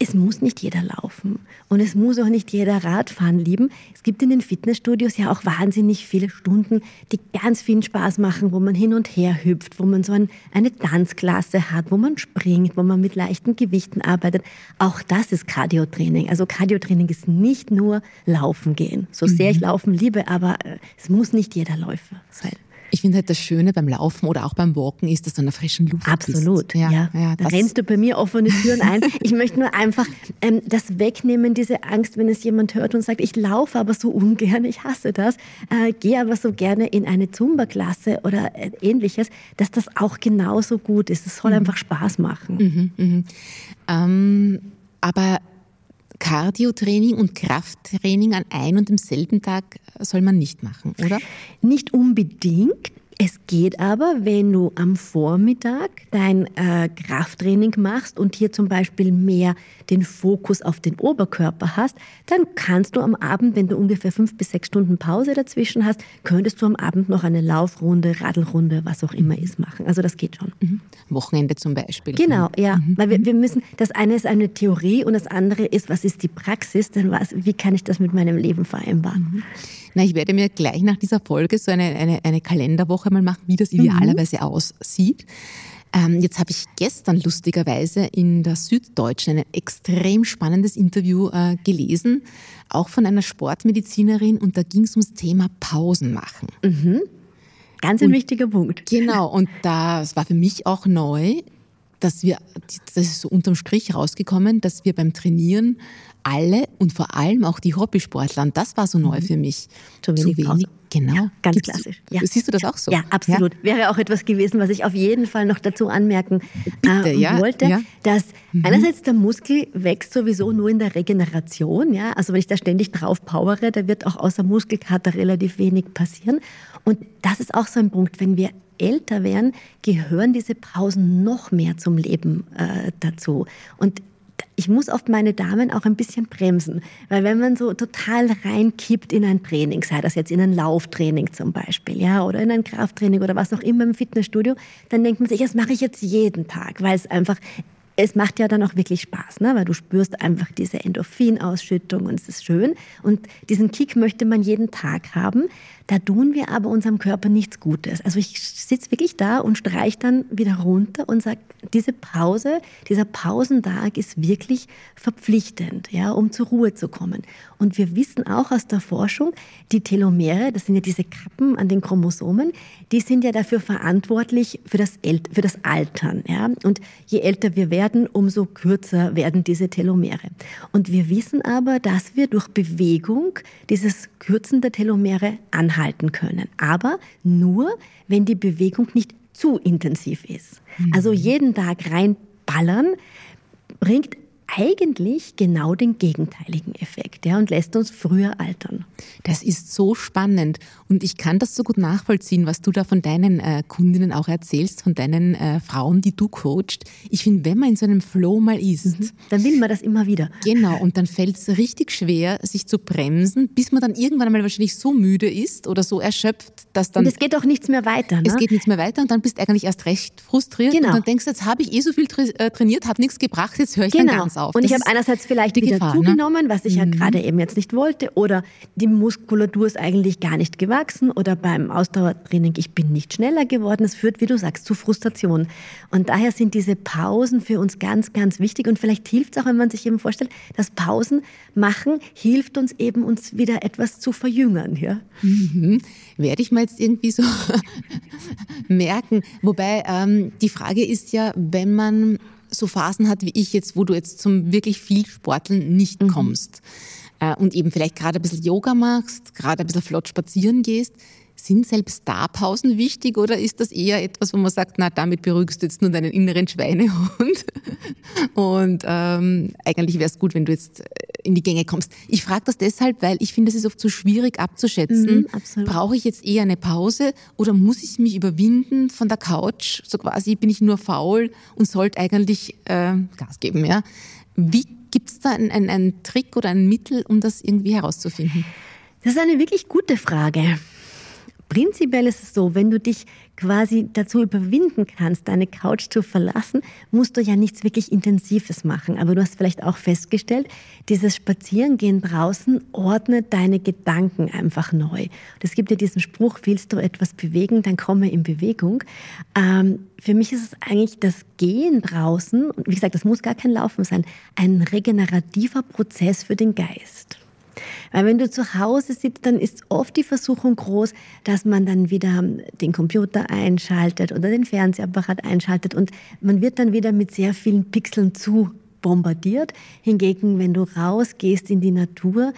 es muss nicht jeder laufen und es muss auch nicht jeder Radfahren lieben. Es gibt in den Fitnessstudios ja auch wahnsinnig viele Stunden, die ganz viel Spaß machen, wo man hin und her hüpft, wo man so ein, eine Tanzklasse hat, wo man springt, wo man mit leichten Gewichten arbeitet. Auch das ist Cardiotraining. Also Cardiotraining ist nicht nur Laufen gehen. So sehr ich mhm. Laufen liebe, aber äh, es muss nicht jeder Läufer sein. Ich finde halt das Schöne beim Laufen oder auch beim Walken ist, dass du in der frischen Luft Absolut, bist. ja. ja, ja da rennst du bei mir offene Türen ein. ich möchte nur einfach ähm, das wegnehmen, diese Angst, wenn es jemand hört und sagt, ich laufe aber so ungern, ich hasse das, äh, gehe aber so gerne in eine Zumba-Klasse oder äh, ähnliches, dass das auch genauso gut ist. Es soll mhm. einfach Spaß machen. Mhm, mhm. Ähm, aber Cardiotraining und Krafttraining an einem und demselben Tag soll man nicht machen, oder? Nicht unbedingt. Es geht aber, wenn du am Vormittag dein äh, Krafttraining machst und hier zum Beispiel mehr den Fokus auf den Oberkörper hast, dann kannst du am Abend, wenn du ungefähr fünf bis sechs Stunden Pause dazwischen hast, könntest du am Abend noch eine Laufrunde, Radlrunde, was auch immer ist, machen. Also das geht schon. Mhm. Wochenende zum Beispiel. Genau, ja. Mhm. Weil wir, wir müssen, das eine ist eine Theorie und das andere ist, was ist die Praxis, denn was, wie kann ich das mit meinem Leben vereinbaren? Mhm. Na, ich werde mir gleich nach dieser Folge so eine, eine, eine Kalenderwoche mal machen, wie das mhm. idealerweise mhm. aussieht. Ähm, jetzt habe ich gestern lustigerweise in der Süddeutschen ein extrem spannendes Interview äh, gelesen, auch von einer Sportmedizinerin, und da ging es ums Thema Pausen machen. Mhm. Ganz ein und, wichtiger Punkt. Genau, und das war für mich auch neu, dass wir, das ist so unterm Strich rausgekommen, dass wir beim Trainieren alle und vor allem auch die Hobbysportler, und das war so neu mhm. für mich, zu wenig, zu wenig genau. Ja, ganz Gibt's, klassisch. Ja. Siehst du das auch so? Ja, absolut. Ja? Wäre auch etwas gewesen, was ich auf jeden Fall noch dazu anmerken Bitte, äh, wollte, dass mhm. einerseits der Muskel wächst sowieso nur in der Regeneration, ja, also wenn ich da ständig drauf powere, da wird auch außer Muskelkater relativ wenig passieren und das ist auch so ein Punkt, wenn wir älter werden, gehören diese Pausen noch mehr zum Leben äh, dazu. Und ich muss oft meine Damen auch ein bisschen bremsen, weil wenn man so total reinkippt in ein Training, sei das jetzt in ein Lauftraining zum Beispiel, ja, oder in ein Krafttraining oder was auch immer im Fitnessstudio, dann denkt man sich, das mache ich jetzt jeden Tag, weil es einfach es macht ja dann auch wirklich Spaß, ne? weil du spürst einfach diese Endorphinausschüttung und es ist schön. Und diesen Kick möchte man jeden Tag haben. Da tun wir aber unserem Körper nichts Gutes. Also ich sitze wirklich da und streiche dann wieder runter und sage, diese Pause, dieser Pausentag ist wirklich verpflichtend, ja, um zur Ruhe zu kommen. Und wir wissen auch aus der Forschung, die Telomere, das sind ja diese Kappen an den Chromosomen, die sind ja dafür verantwortlich für das, El für das Altern. Ja? Und je älter wir werden, umso kürzer werden diese Telomere. Und wir wissen aber, dass wir durch Bewegung dieses Kürzen der Telomere anhalten können. Aber nur, wenn die Bewegung nicht zu intensiv ist. Also mhm. jeden Tag reinballern bringt eigentlich genau den gegenteiligen Effekt ja, und lässt uns früher altern. Das ist so spannend und ich kann das so gut nachvollziehen, was du da von deinen äh, Kundinnen auch erzählst, von deinen äh, Frauen, die du coachst. Ich finde, wenn man in so einem Flow mal ist, mhm. dann will man das immer wieder. Genau, und dann fällt es richtig schwer, sich zu bremsen, bis man dann irgendwann einmal wahrscheinlich so müde ist oder so erschöpft, dass dann... Und es geht auch nichts mehr weiter. Ne? Es geht nichts mehr weiter und dann bist du eigentlich erst recht frustriert genau. und dann denkst du, jetzt habe ich eh so viel äh, trainiert, hat nichts gebracht, jetzt höre ich genau. dann ganz auf. Und das ich habe einerseits vielleicht wieder Gefahr, ne? zugenommen, ne? was ich ja mhm. gerade eben jetzt nicht wollte, oder die Muskulatur ist eigentlich gar nicht gewachsen, oder beim Ausdauertraining, ich bin nicht schneller geworden. Es führt, wie du sagst, zu Frustration. Und daher sind diese Pausen für uns ganz, ganz wichtig. Und vielleicht hilft es auch, wenn man sich eben vorstellt, dass Pausen machen hilft uns eben, uns wieder etwas zu verjüngern. Ja? Mhm. Werde ich mal jetzt irgendwie so merken. Wobei ähm, die Frage ist ja, wenn man so Phasen hat wie ich jetzt, wo du jetzt zum wirklich viel Sporteln nicht mhm. kommst äh, und eben vielleicht gerade ein bisschen Yoga machst, gerade ein bisschen flott spazieren gehst, sind selbst da Pausen wichtig oder ist das eher etwas, wo man sagt, na, damit beruhigst du jetzt nur deinen inneren Schweinehund und ähm, eigentlich wäre es gut, wenn du jetzt in die Gänge kommst. Ich frage das deshalb, weil ich finde, es ist oft so schwierig abzuschätzen. Mhm, Brauche ich jetzt eher eine Pause oder muss ich mich überwinden von der Couch? So quasi bin ich nur faul und sollte eigentlich äh, Gas geben. Ja? Wie gibt es da einen, einen, einen Trick oder ein Mittel, um das irgendwie herauszufinden? Das ist eine wirklich gute Frage. Prinzipiell ist es so, wenn du dich quasi dazu überwinden kannst, deine Couch zu verlassen, musst du ja nichts wirklich Intensives machen. Aber du hast vielleicht auch festgestellt, dieses Spazierengehen draußen ordnet deine Gedanken einfach neu. Es gibt ja diesen Spruch, willst du etwas bewegen, dann komme in Bewegung. Ähm, für mich ist es eigentlich das Gehen draußen, und wie gesagt, das muss gar kein Laufen sein, ein regenerativer Prozess für den Geist. Weil wenn du zu Hause sitzt, dann ist oft die Versuchung groß, dass man dann wieder den Computer einschaltet oder den Fernsehapparat einschaltet und man wird dann wieder mit sehr vielen Pixeln zu bombardiert. Hingegen, wenn du rausgehst in die Natur,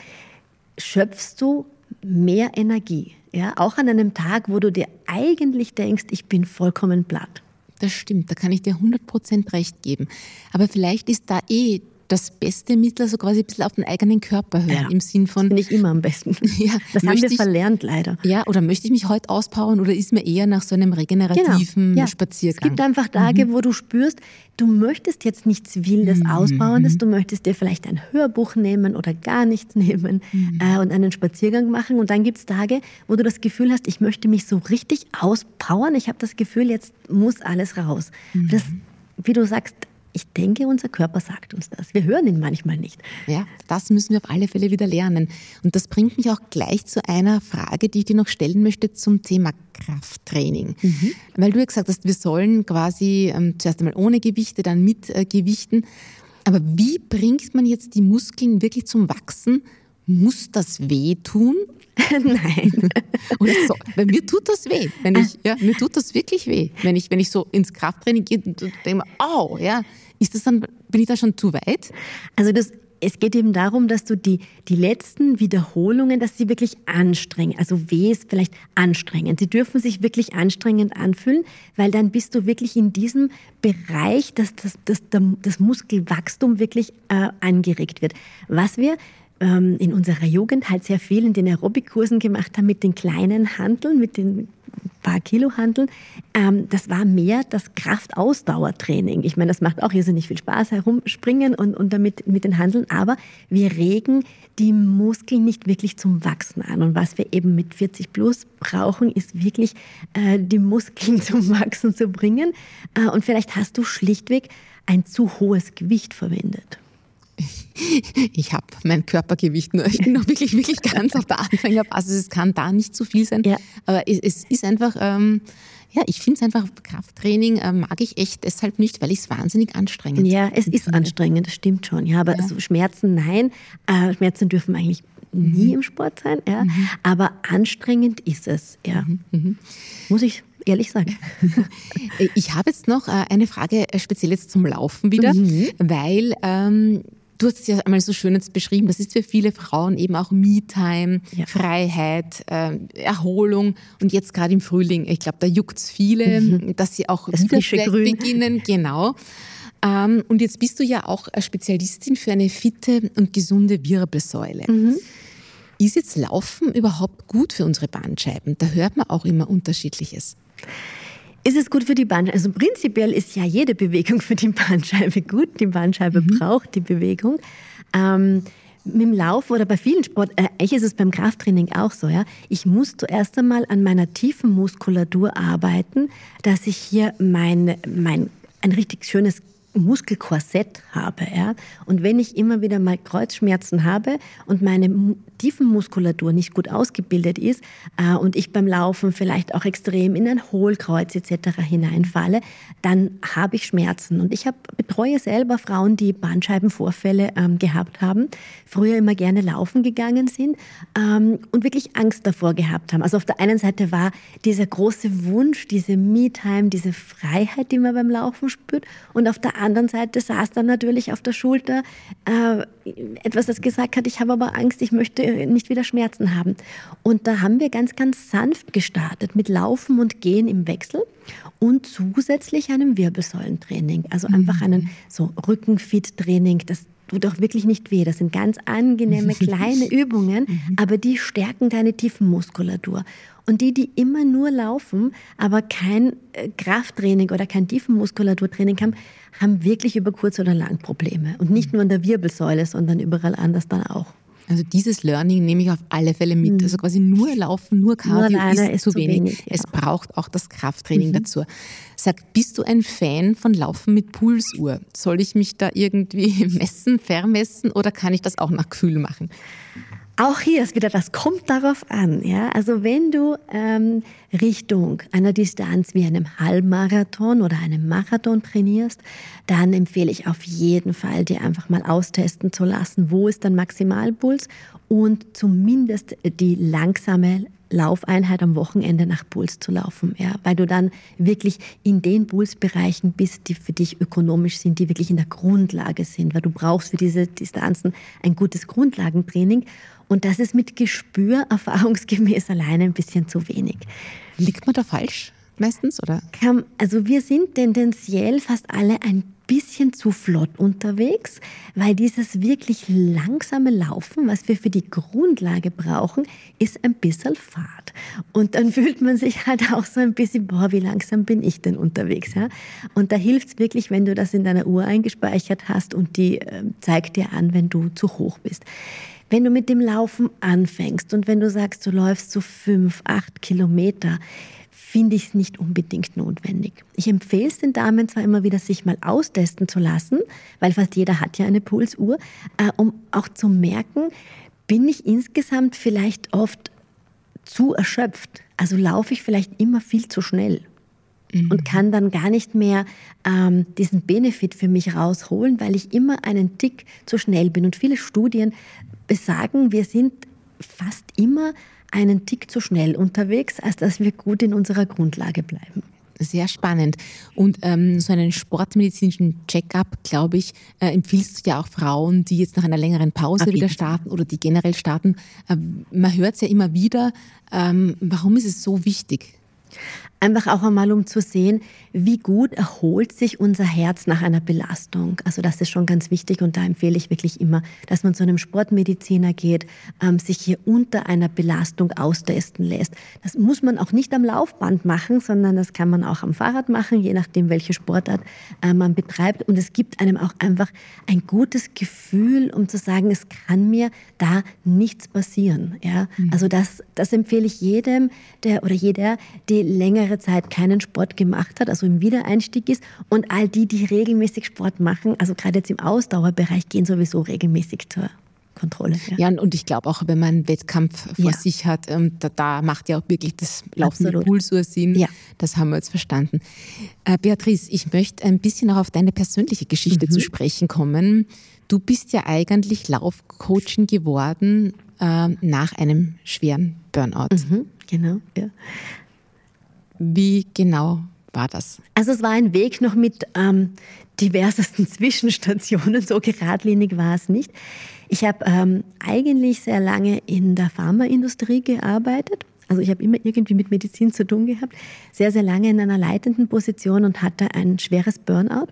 schöpfst du mehr Energie. Ja, auch an einem Tag, wo du dir eigentlich denkst, ich bin vollkommen platt. Das stimmt, da kann ich dir 100% recht geben. Aber vielleicht ist da eh das beste Mittel, so quasi ein bisschen auf den eigenen Körper hören, ja, im Sinn von. Nicht immer am besten. Ja, das haben wir ich, verlernt, leider. Ja, oder möchte ich mich heute auspowern oder ist mir eher nach so einem regenerativen genau, ja. Spaziergang? Es gibt einfach Tage, mhm. wo du spürst, du möchtest jetzt nichts Wildes, mhm. Ausbauendes, du möchtest dir vielleicht ein Hörbuch nehmen oder gar nichts nehmen mhm. äh, und einen Spaziergang machen. Und dann gibt es Tage, wo du das Gefühl hast, ich möchte mich so richtig auspowern. Ich habe das Gefühl, jetzt muss alles raus. Mhm. Das, wie du sagst, ich denke, unser Körper sagt uns das. Wir hören ihn manchmal nicht. Ja, das müssen wir auf alle Fälle wieder lernen. Und das bringt mich auch gleich zu einer Frage, die ich dir noch stellen möchte zum Thema Krafttraining. Mhm. Weil du ja gesagt hast, wir sollen quasi ähm, zuerst einmal ohne Gewichte, dann mit äh, Gewichten. Aber wie bringt man jetzt die Muskeln wirklich zum Wachsen? Muss das wehtun? Nein. Oder so. Weil mir tut das weh. Wenn ich, ja, mir tut das wirklich weh. Wenn ich, wenn ich so ins Krafttraining gehe und denke au, ja, ist das dann, bin ich da schon zu weit? Also das, es geht eben darum, dass du die, die letzten Wiederholungen, dass sie wirklich anstrengen. Also weh ist vielleicht anstrengend. Sie dürfen sich wirklich anstrengend anfühlen, weil dann bist du wirklich in diesem Bereich, dass das, das, das Muskelwachstum wirklich äh, angeregt wird. Was wir ähm, in unserer Jugend halt sehr viel in den Aerobikkursen gemacht haben mit den kleinen Handeln, mit den paar Kilo Handeln. Ähm, das war mehr das Kraftausdauertraining. Ich meine, das macht auch irrsinnig viel Spaß, herumspringen und, und damit mit den Handeln, aber wir regen die Muskeln nicht wirklich zum Wachsen an. Und was wir eben mit 40 plus brauchen, ist wirklich äh, die Muskeln zum Wachsen zu bringen. Äh, und vielleicht hast du schlichtweg ein zu hohes Gewicht verwendet ich habe mein Körpergewicht nur, ich bin noch wirklich, wirklich ganz auf der Anfängerbasis. Es kann da nicht zu viel sein. Ja. Aber es, es, ist einfach, ähm, ja, ich finde es einfach, Krafttraining äh, mag ich echt deshalb nicht, weil ich es wahnsinnig anstrengend Ja, es ist anstrengend, das stimmt schon. Ja, aber ja. Also Schmerzen, nein. Äh, Schmerzen dürfen eigentlich nie mhm. im Sport sein. Ja. Mhm. Aber anstrengend ist es. Ja. Mhm. mhm. Muss ich ehrlich sagen. Ich habe jetzt noch äh, eine Frage äh, speziell jetzt zum Laufen wieder, mhm. weil ähm, Du hast es ja einmal so schön jetzt beschrieben, das ist für viele Frauen eben auch Me-Time, ja. Freiheit, äh, Erholung und jetzt gerade im Frühling, ich glaube, da juckt es viele, mhm. dass sie auch das wieder beginnen, genau. Ähm, und jetzt bist du ja auch Spezialistin für eine fitte und gesunde Wirbelsäule. Mhm. Ist jetzt Laufen überhaupt gut für unsere Bandscheiben? Da hört man auch immer Unterschiedliches. Ist es gut für die Bandscheibe? Also prinzipiell ist ja jede Bewegung für die Bandscheibe gut. Die Bandscheibe mhm. braucht die Bewegung. Ähm, mit dem Lauf oder bei vielen Sport, äh, eigentlich ist es beim Krafttraining auch so, ja. Ich muss zuerst einmal an meiner tiefen Muskulatur arbeiten, dass ich hier mein, mein, ein richtig schönes Muskelkorsett habe. Ja? Und wenn ich immer wieder mal Kreuzschmerzen habe und meine Tiefenmuskulatur nicht gut ausgebildet ist äh, und ich beim Laufen vielleicht auch extrem in ein Hohlkreuz etc. hineinfalle, dann habe ich Schmerzen. Und ich hab, betreue selber Frauen, die Bandscheibenvorfälle ähm, gehabt haben, früher immer gerne laufen gegangen sind ähm, und wirklich Angst davor gehabt haben. Also auf der einen Seite war dieser große Wunsch, diese Me-Time, diese Freiheit, die man beim Laufen spürt und auf der anderen Seite saß dann natürlich auf der Schulter äh, etwas, das gesagt hat, ich habe aber Angst, ich möchte nicht wieder Schmerzen haben. Und da haben wir ganz, ganz sanft gestartet mit Laufen und Gehen im Wechsel und zusätzlich einem Wirbelsäulentraining. Also einfach mhm. einen so Rückenfit-Training, das tut auch wirklich nicht weh. Das sind ganz angenehme kleine Übungen, mhm. aber die stärken deine Tiefenmuskulatur. Und die, die immer nur laufen, aber kein äh, Krafttraining oder kein Tiefenmuskulaturtraining haben, haben wirklich über kurz oder lang Probleme. Und nicht nur in der Wirbelsäule, sondern überall anders dann auch. Also dieses Learning nehme ich auf alle Fälle mit. Mhm. Also quasi nur Laufen, nur Cardio nur ist, ist, zu wenig. wenig ja. Es braucht auch das Krafttraining mhm. dazu. Sag, bist du ein Fan von Laufen mit Pulsuhr? Soll ich mich da irgendwie messen, vermessen oder kann ich das auch nach Gefühl machen? Auch hier ist wieder, das kommt darauf an. Ja? Also wenn du ähm, Richtung einer Distanz wie einem Halbmarathon oder einem Marathon trainierst, dann empfehle ich auf jeden Fall, dir einfach mal austesten zu lassen, wo ist dein Maximalpuls und zumindest die langsame Laufeinheit am Wochenende nach Puls zu laufen, ja, weil du dann wirklich in den Pulsbereichen bist, die für dich ökonomisch sind, die wirklich in der Grundlage sind, weil du brauchst für diese Distanzen ein gutes Grundlagentraining und das ist mit Gespür erfahrungsgemäß alleine ein bisschen zu wenig. Liegt man da falsch? meistens, oder? Also wir sind tendenziell fast alle ein bisschen zu flott unterwegs, weil dieses wirklich langsame Laufen, was wir für die Grundlage brauchen, ist ein bisschen Fahrt. Und dann fühlt man sich halt auch so ein bisschen, boah, wie langsam bin ich denn unterwegs? Ja? Und da hilft es wirklich, wenn du das in deiner Uhr eingespeichert hast und die äh, zeigt dir an, wenn du zu hoch bist. Wenn du mit dem Laufen anfängst und wenn du sagst, du läufst so fünf, acht Kilometer, finde ich es nicht unbedingt notwendig. Ich empfehle es den Damen zwar immer wieder, sich mal austesten zu lassen, weil fast jeder hat ja eine Pulsuhr, äh, um auch zu merken, bin ich insgesamt vielleicht oft zu erschöpft. Also laufe ich vielleicht immer viel zu schnell mhm. und kann dann gar nicht mehr ähm, diesen Benefit für mich rausholen, weil ich immer einen Tick zu schnell bin. Und viele Studien besagen, wir sind fast immer einen Tick zu schnell unterwegs, als dass wir gut in unserer Grundlage bleiben. Sehr spannend. Und ähm, so einen sportmedizinischen Check-up, glaube ich, äh, empfiehlst du ja auch Frauen, die jetzt nach einer längeren Pause wieder starten oder die generell starten. Äh, man hört es ja immer wieder. Ähm, warum ist es so wichtig? Einfach auch einmal, um zu sehen, wie gut erholt sich unser Herz nach einer Belastung. Also das ist schon ganz wichtig und da empfehle ich wirklich immer, dass man zu einem Sportmediziner geht, ähm, sich hier unter einer Belastung austesten lässt. Das muss man auch nicht am Laufband machen, sondern das kann man auch am Fahrrad machen, je nachdem, welche Sportart äh, man betreibt. Und es gibt einem auch einfach ein gutes Gefühl, um zu sagen, es kann mir da nichts passieren. Ja? Mhm. Also das, das empfehle ich jedem, der oder jeder, die längere Zeit keinen Sport gemacht hat, also im Wiedereinstieg ist. Und all die, die regelmäßig Sport machen, also gerade jetzt im Ausdauerbereich, gehen sowieso regelmäßig zur Kontrolle. Ja, ja und ich glaube auch, wenn man einen Wettkampf vor ja. sich hat, ähm, da, da, macht ja auch wirklich das Laufen mit Pulsuhr Sinn. Ja. Das haben wir jetzt verstanden. Äh, Beatrice, ich möchte ein bisschen auch auf deine persönliche Geschichte mhm. zu sprechen kommen. Du bist ja eigentlich Laufcoaching geworden äh, nach einem schweren Burnout. Mhm, genau, ja. Wie genau war das? Also es war ein Weg noch mit ähm, diversesten Zwischenstationen, so geradlinig war es nicht. Ich habe ähm, eigentlich sehr lange in der Pharmaindustrie gearbeitet. Also ich habe immer irgendwie mit Medizin zu tun gehabt, sehr, sehr lange in einer leitenden Position und hatte ein schweres Burnout.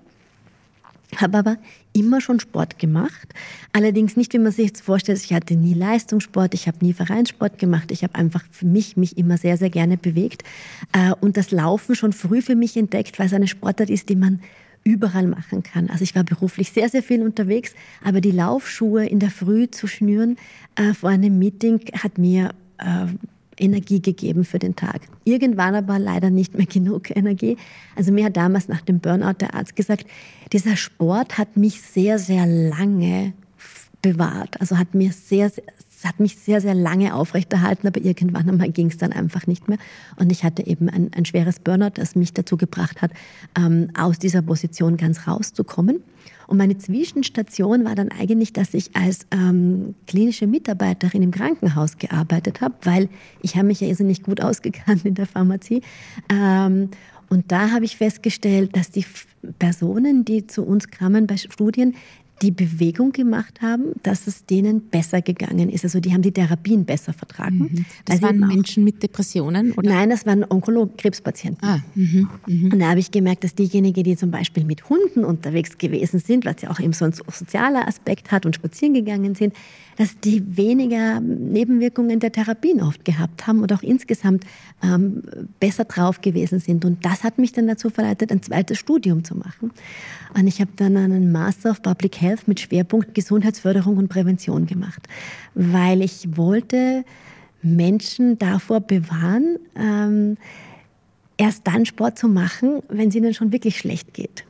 Habe aber immer schon Sport gemacht. Allerdings nicht, wie man sich jetzt vorstellt. Ich hatte nie Leistungssport, ich habe nie Vereinssport gemacht. Ich habe einfach für mich mich immer sehr, sehr gerne bewegt äh, und das Laufen schon früh für mich entdeckt, weil es eine Sportart ist, die man überall machen kann. Also ich war beruflich sehr, sehr viel unterwegs, aber die Laufschuhe in der Früh zu schnüren äh, vor einem Meeting hat mir äh, Energie gegeben für den Tag. Irgendwann aber leider nicht mehr genug Energie. Also mir hat damals nach dem Burnout der Arzt gesagt, dieser Sport hat mich sehr, sehr lange bewahrt. Also hat mir sehr, sehr hat mich sehr, sehr lange aufrechterhalten, aber irgendwann einmal ging es dann einfach nicht mehr. Und ich hatte eben ein, ein schweres Burnout, das mich dazu gebracht hat, ähm, aus dieser Position ganz rauszukommen. Und meine Zwischenstation war dann eigentlich, dass ich als ähm, klinische Mitarbeiterin im Krankenhaus gearbeitet habe, weil ich habe mich ja nicht gut ausgekannt in der Pharmazie. Ähm, und da habe ich festgestellt, dass die Personen, die zu uns kamen bei Studien, die Bewegung gemacht haben, dass es denen besser gegangen ist. Also die haben die Therapien besser vertragen. Mhm. Das waren Menschen mit Depressionen? Oder? Nein, das waren Onkolog-Krebspatienten. Ah, mh, mh. Und da habe ich gemerkt, dass diejenigen, die zum Beispiel mit Hunden unterwegs gewesen sind, was ja auch eben so ein sozialer Aspekt hat und spazieren gegangen sind, dass die weniger Nebenwirkungen der Therapien oft gehabt haben und auch insgesamt ähm, besser drauf gewesen sind. Und das hat mich dann dazu verleitet, ein zweites Studium zu machen. Und ich habe dann einen Master of Public Health mit Schwerpunkt Gesundheitsförderung und Prävention gemacht, weil ich wollte Menschen davor bewahren, ähm, erst dann Sport zu machen, wenn es ihnen schon wirklich schlecht geht.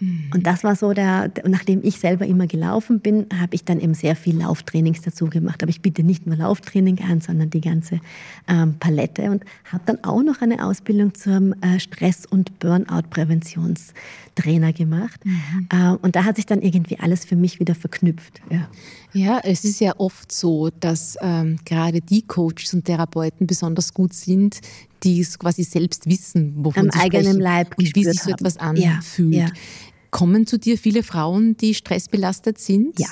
Mhm. Und das war so der, nachdem ich selber immer gelaufen bin, habe ich dann eben sehr viel Lauftrainings dazu gemacht. Aber ich biete nicht nur Lauftraining an, sondern die ganze ähm, Palette und habe dann auch noch eine Ausbildung zum äh, Stress- und Burnout-Präventionstrainer gemacht. Mhm. Äh, und da hat sich dann irgendwie alles für mich wieder verknüpft. Ja, ja es ist ja oft so, dass ähm, gerade die Coaches und Therapeuten besonders gut sind, die es quasi selbst wissen, wovon Am sie eigenen sprechen Leib und wie sich so etwas anfühlt. Ja, ja. Kommen zu dir viele Frauen, die stressbelastet sind? Ja.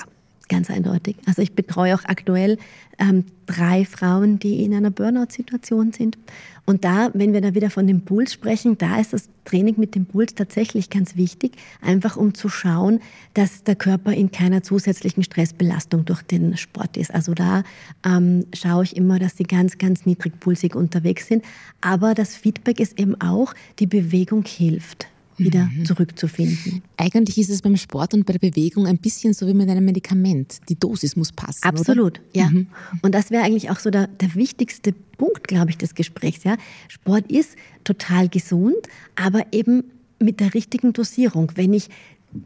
Ganz eindeutig. Also ich betreue auch aktuell ähm, drei Frauen, die in einer Burnout-Situation sind. Und da, wenn wir da wieder von dem Puls sprechen, da ist das Training mit dem Puls tatsächlich ganz wichtig, einfach um zu schauen, dass der Körper in keiner zusätzlichen Stressbelastung durch den Sport ist. Also da ähm, schaue ich immer, dass sie ganz, ganz niedrigpulsig unterwegs sind. Aber das Feedback ist eben auch, die Bewegung hilft wieder mhm. zurückzufinden. Eigentlich ist es beim Sport und bei der Bewegung ein bisschen so wie mit einem Medikament. Die Dosis muss passen. Absolut, oder? ja. Mhm. Und das wäre eigentlich auch so der, der wichtigste Punkt, glaube ich, des Gesprächs. Ja? Sport ist total gesund, aber eben mit der richtigen Dosierung. Wenn ich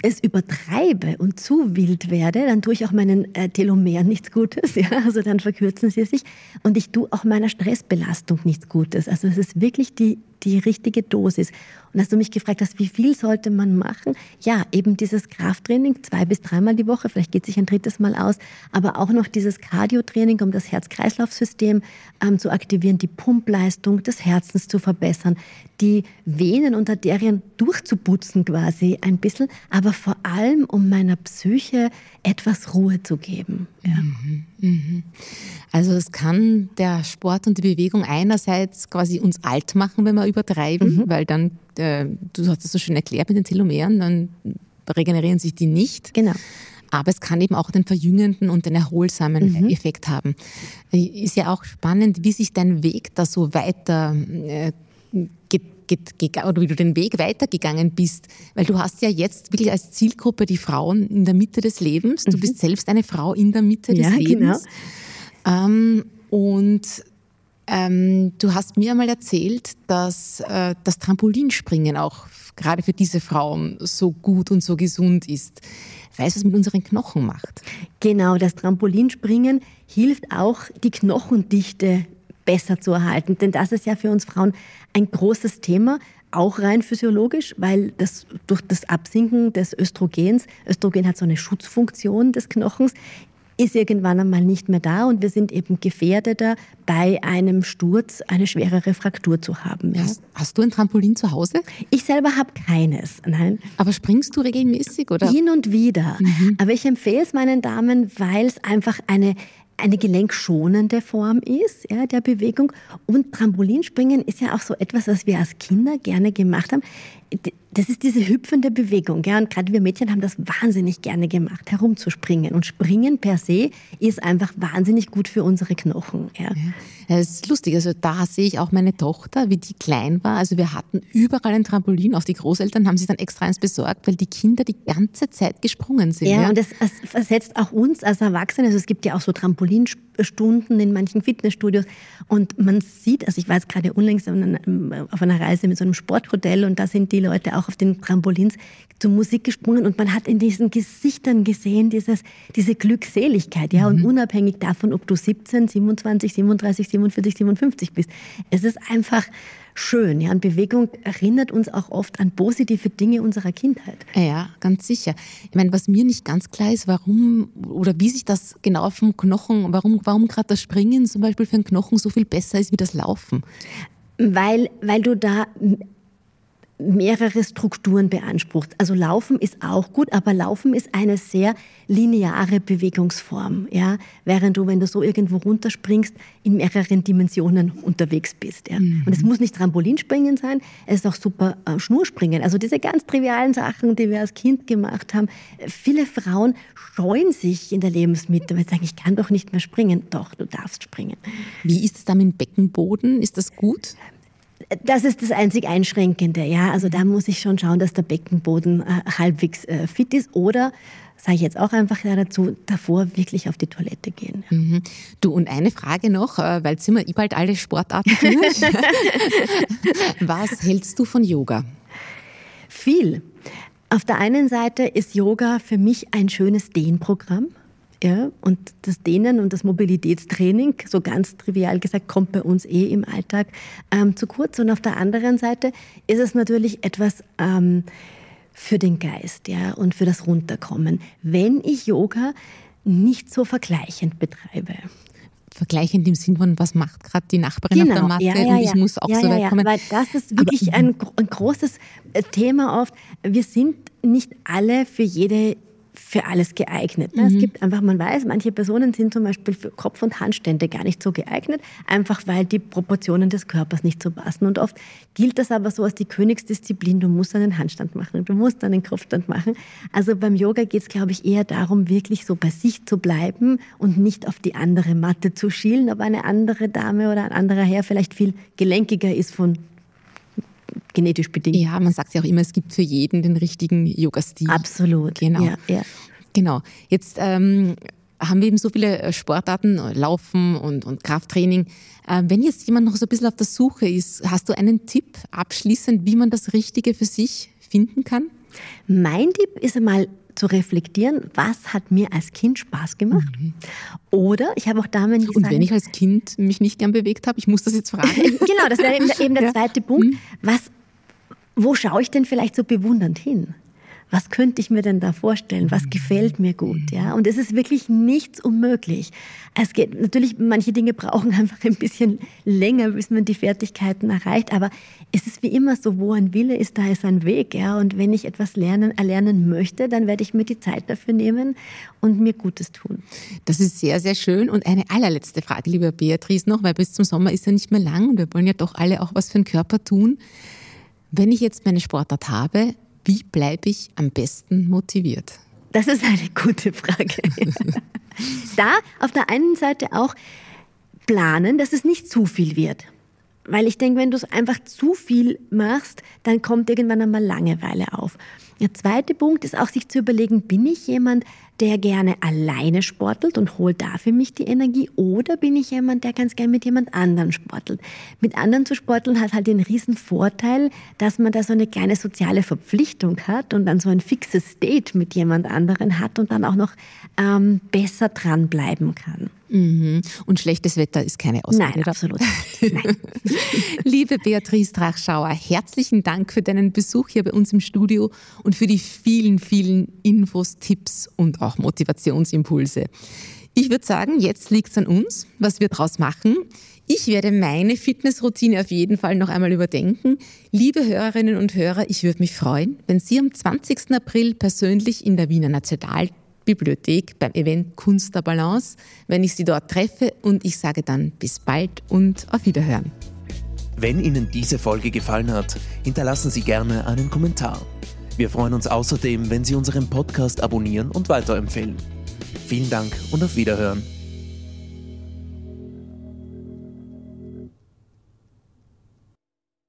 es übertreibe und zu wild werde, dann tue ich auch meinen äh, Telomeren nichts Gutes, ja, also dann verkürzen sie sich und ich tue auch meiner Stressbelastung nichts Gutes. Also es ist wirklich die, die richtige Dosis. Und als du mich gefragt hast, wie viel sollte man machen? Ja, eben dieses Krafttraining zwei bis dreimal die Woche, vielleicht geht sich ein drittes Mal aus, aber auch noch dieses Cardiotraining, um das Herz-Kreislauf-System ähm, zu aktivieren, die Pumpleistung des Herzens zu verbessern, die Venen und Arterien durchzuputzen quasi ein bisschen, aber vor allem um meiner Psyche etwas Ruhe zu geben. Ja. Mhm. Also es kann der Sport und die Bewegung einerseits quasi uns alt machen, wenn wir übertreiben, mhm. weil dann, äh, du hast es so schön erklärt mit den Telomeren, dann regenerieren sich die nicht. Genau. Aber es kann eben auch den verjüngenden und den erholsamen mhm. Effekt haben. Ist ja auch spannend, wie sich dein Weg da so weiter äh, oder wie du den Weg weitergegangen bist, weil du hast ja jetzt wirklich als Zielgruppe die Frauen in der Mitte des Lebens. Du mhm. bist selbst eine Frau in der Mitte des ja, Lebens. Genau. Ähm, und ähm, du hast mir einmal erzählt, dass äh, das Trampolinspringen auch gerade für diese Frauen so gut und so gesund ist. Weißt du, was mit unseren Knochen macht? Genau, das Trampolinspringen hilft auch, die Knochendichte besser zu erhalten. Denn das ist ja für uns Frauen ein großes Thema, auch rein physiologisch, weil das durch das Absinken des Östrogens, Östrogen hat so eine Schutzfunktion des Knochens, ist irgendwann einmal nicht mehr da und wir sind eben gefährdeter, bei einem Sturz eine schwerere Fraktur zu haben. Ja. Hast, hast, du ein Trampolin zu Hause? Ich selber habe keines, nein. Aber springst du regelmäßig oder? Hin und wieder. Mhm. Aber ich empfehle es meinen Damen, weil es einfach eine eine gelenkschonende Form ist, ja, der Bewegung. Und Trampolinspringen ist ja auch so etwas, was wir als Kinder gerne gemacht haben das ist diese hüpfende Bewegung. Ja? Und gerade wir Mädchen haben das wahnsinnig gerne gemacht, herumzuspringen. Und Springen per se ist einfach wahnsinnig gut für unsere Knochen. Ja. ja. Das ist lustig. Also da sehe ich auch meine Tochter, wie die klein war. Also wir hatten überall ein Trampolin. Auch die Großeltern haben sich dann extra eins besorgt, weil die Kinder die ganze Zeit gesprungen sind. Ja, ja? und das versetzt auch uns als Erwachsene. Also es gibt ja auch so Trampolinstunden in manchen Fitnessstudios. Und man sieht, also ich war jetzt gerade unlängst auf einer Reise mit so einem Sporthotel und da sind die Leute auch auf den Trampolins zur Musik gesprungen und man hat in diesen Gesichtern gesehen, dieses, diese Glückseligkeit, ja, mhm. und unabhängig davon, ob du 17, 27, 37, 47, 57 bist. Es ist einfach schön. Ja, und Bewegung erinnert uns auch oft an positive Dinge unserer Kindheit. Ja, ganz sicher. Ich meine, was mir nicht ganz klar ist, warum oder wie sich das genau vom Knochen, warum, warum gerade das Springen zum Beispiel für einen Knochen so viel besser ist wie das Laufen. Weil, weil du da mehrere Strukturen beansprucht. Also Laufen ist auch gut, aber Laufen ist eine sehr lineare Bewegungsform, ja, während du, wenn du so irgendwo runterspringst, in mehreren Dimensionen unterwegs bist. Ja. Mhm. Und es muss nicht Trampolinspringen sein, es ist auch super äh, Schnurspringen. Also diese ganz trivialen Sachen, die wir als Kind gemacht haben. Viele Frauen scheuen sich in der Lebensmitte, weil sie sagen, ich kann doch nicht mehr springen. Doch, du darfst springen. Wie ist es da mit dem Beckenboden? Ist das gut? Das ist das einzig Einschränkende. Ja? Also da muss ich schon schauen, dass der Beckenboden äh, halbwegs äh, fit ist oder sage ich jetzt auch einfach dazu, davor wirklich auf die Toilette gehen. Mhm. Du, und eine Frage noch, äh, weil sind wir eh bald alle Sportarten durch. Was hältst du von Yoga? Viel. Auf der einen Seite ist Yoga für mich ein schönes Dehnprogramm. Ja, und das Dehnen und das Mobilitätstraining, so ganz trivial gesagt, kommt bei uns eh im Alltag ähm, zu kurz. Und auf der anderen Seite ist es natürlich etwas ähm, für den Geist ja, und für das Runterkommen, wenn ich Yoga nicht so vergleichend betreibe vergleichend im Sinn von, was macht gerade die Nachbarin genau, auf der Matte ja, ja, und ich muss auch so weit kommen. Weil das ist wirklich ein, ein, großes äh, Thema oft. Wir sind nicht alle für jede für alles geeignet. Ne? Mhm. Es gibt einfach, man weiß, manche Personen sind zum Beispiel für Kopf- und Handstände gar nicht so geeignet, einfach weil die Proportionen des Körpers nicht so passen. Und oft gilt das aber so als die Königsdisziplin, du musst einen Handstand machen, du musst einen Kopfstand machen. Also beim Yoga geht es, glaube ich, eher darum, wirklich so bei sich zu bleiben und nicht auf die andere Matte zu schielen, ob eine andere Dame oder ein anderer Herr vielleicht viel gelenkiger ist von genetisch bedingt. Ja, man sagt ja auch immer, es gibt für jeden den richtigen Yoga-Stil. Absolut. Genau. Ja, ja. Genau. Jetzt ähm, haben wir eben so viele äh, Sportarten, Laufen und, und Krafttraining. Äh, wenn jetzt jemand noch so ein bisschen auf der Suche ist, hast du einen Tipp abschließend, wie man das Richtige für sich finden kann? Mein Tipp ist einmal zu reflektieren, was hat mir als Kind Spaß gemacht? Mhm. Oder ich habe auch damals Und wenn ich als Kind mich nicht gern bewegt habe, ich muss das jetzt fragen. genau, das wäre eben, eben der zweite Punkt. Mhm. Was, wo schaue ich denn vielleicht so bewundernd hin? Was könnte ich mir denn da vorstellen? Was gefällt mir gut? Ja, und es ist wirklich nichts unmöglich. Es geht natürlich, manche Dinge brauchen einfach ein bisschen länger, bis man die Fertigkeiten erreicht. Aber es ist wie immer so, wo ein Wille ist, da ist ein Weg. Ja, und wenn ich etwas lernen, erlernen möchte, dann werde ich mir die Zeit dafür nehmen und mir Gutes tun. Das ist sehr, sehr schön. Und eine allerletzte Frage, liebe Beatrice, noch, weil bis zum Sommer ist ja nicht mehr lang und wir wollen ja doch alle auch was für den Körper tun. Wenn ich jetzt meine Sportart habe, wie bleibe ich am besten motiviert? Das ist eine gute Frage. da auf der einen Seite auch planen, dass es nicht zu viel wird. Weil ich denke, wenn du es einfach zu viel machst, dann kommt irgendwann einmal Langeweile auf. Der zweite Punkt ist auch, sich zu überlegen, bin ich jemand, der gerne alleine sportelt und holt da für mich die Energie oder bin ich jemand, der ganz gerne mit jemand anderem sportelt? Mit anderen zu sporteln hat halt den riesen Vorteil, dass man da so eine kleine soziale Verpflichtung hat und dann so ein fixes Date mit jemand anderen hat und dann auch noch ähm, besser dranbleiben kann. Mhm. Und schlechtes Wetter ist keine Ausrede. Nein, absolut Nein. Liebe Beatrice Drachschauer, herzlichen Dank für deinen Besuch hier bei uns im Studio und für die vielen, vielen Infos, Tipps und auch Motivationsimpulse. Ich würde sagen, jetzt liegt es an uns, was wir daraus machen. Ich werde meine Fitnessroutine auf jeden Fall noch einmal überdenken. Liebe Hörerinnen und Hörer, ich würde mich freuen, wenn Sie am 20. April persönlich in der Wiener Nationalbibliothek beim Event Kunst der Balance, wenn ich Sie dort treffe und ich sage dann bis bald und auf Wiederhören. Wenn Ihnen diese Folge gefallen hat, hinterlassen Sie gerne einen Kommentar. Wir freuen uns außerdem, wenn Sie unseren Podcast abonnieren und weiterempfehlen. Vielen Dank und auf Wiederhören.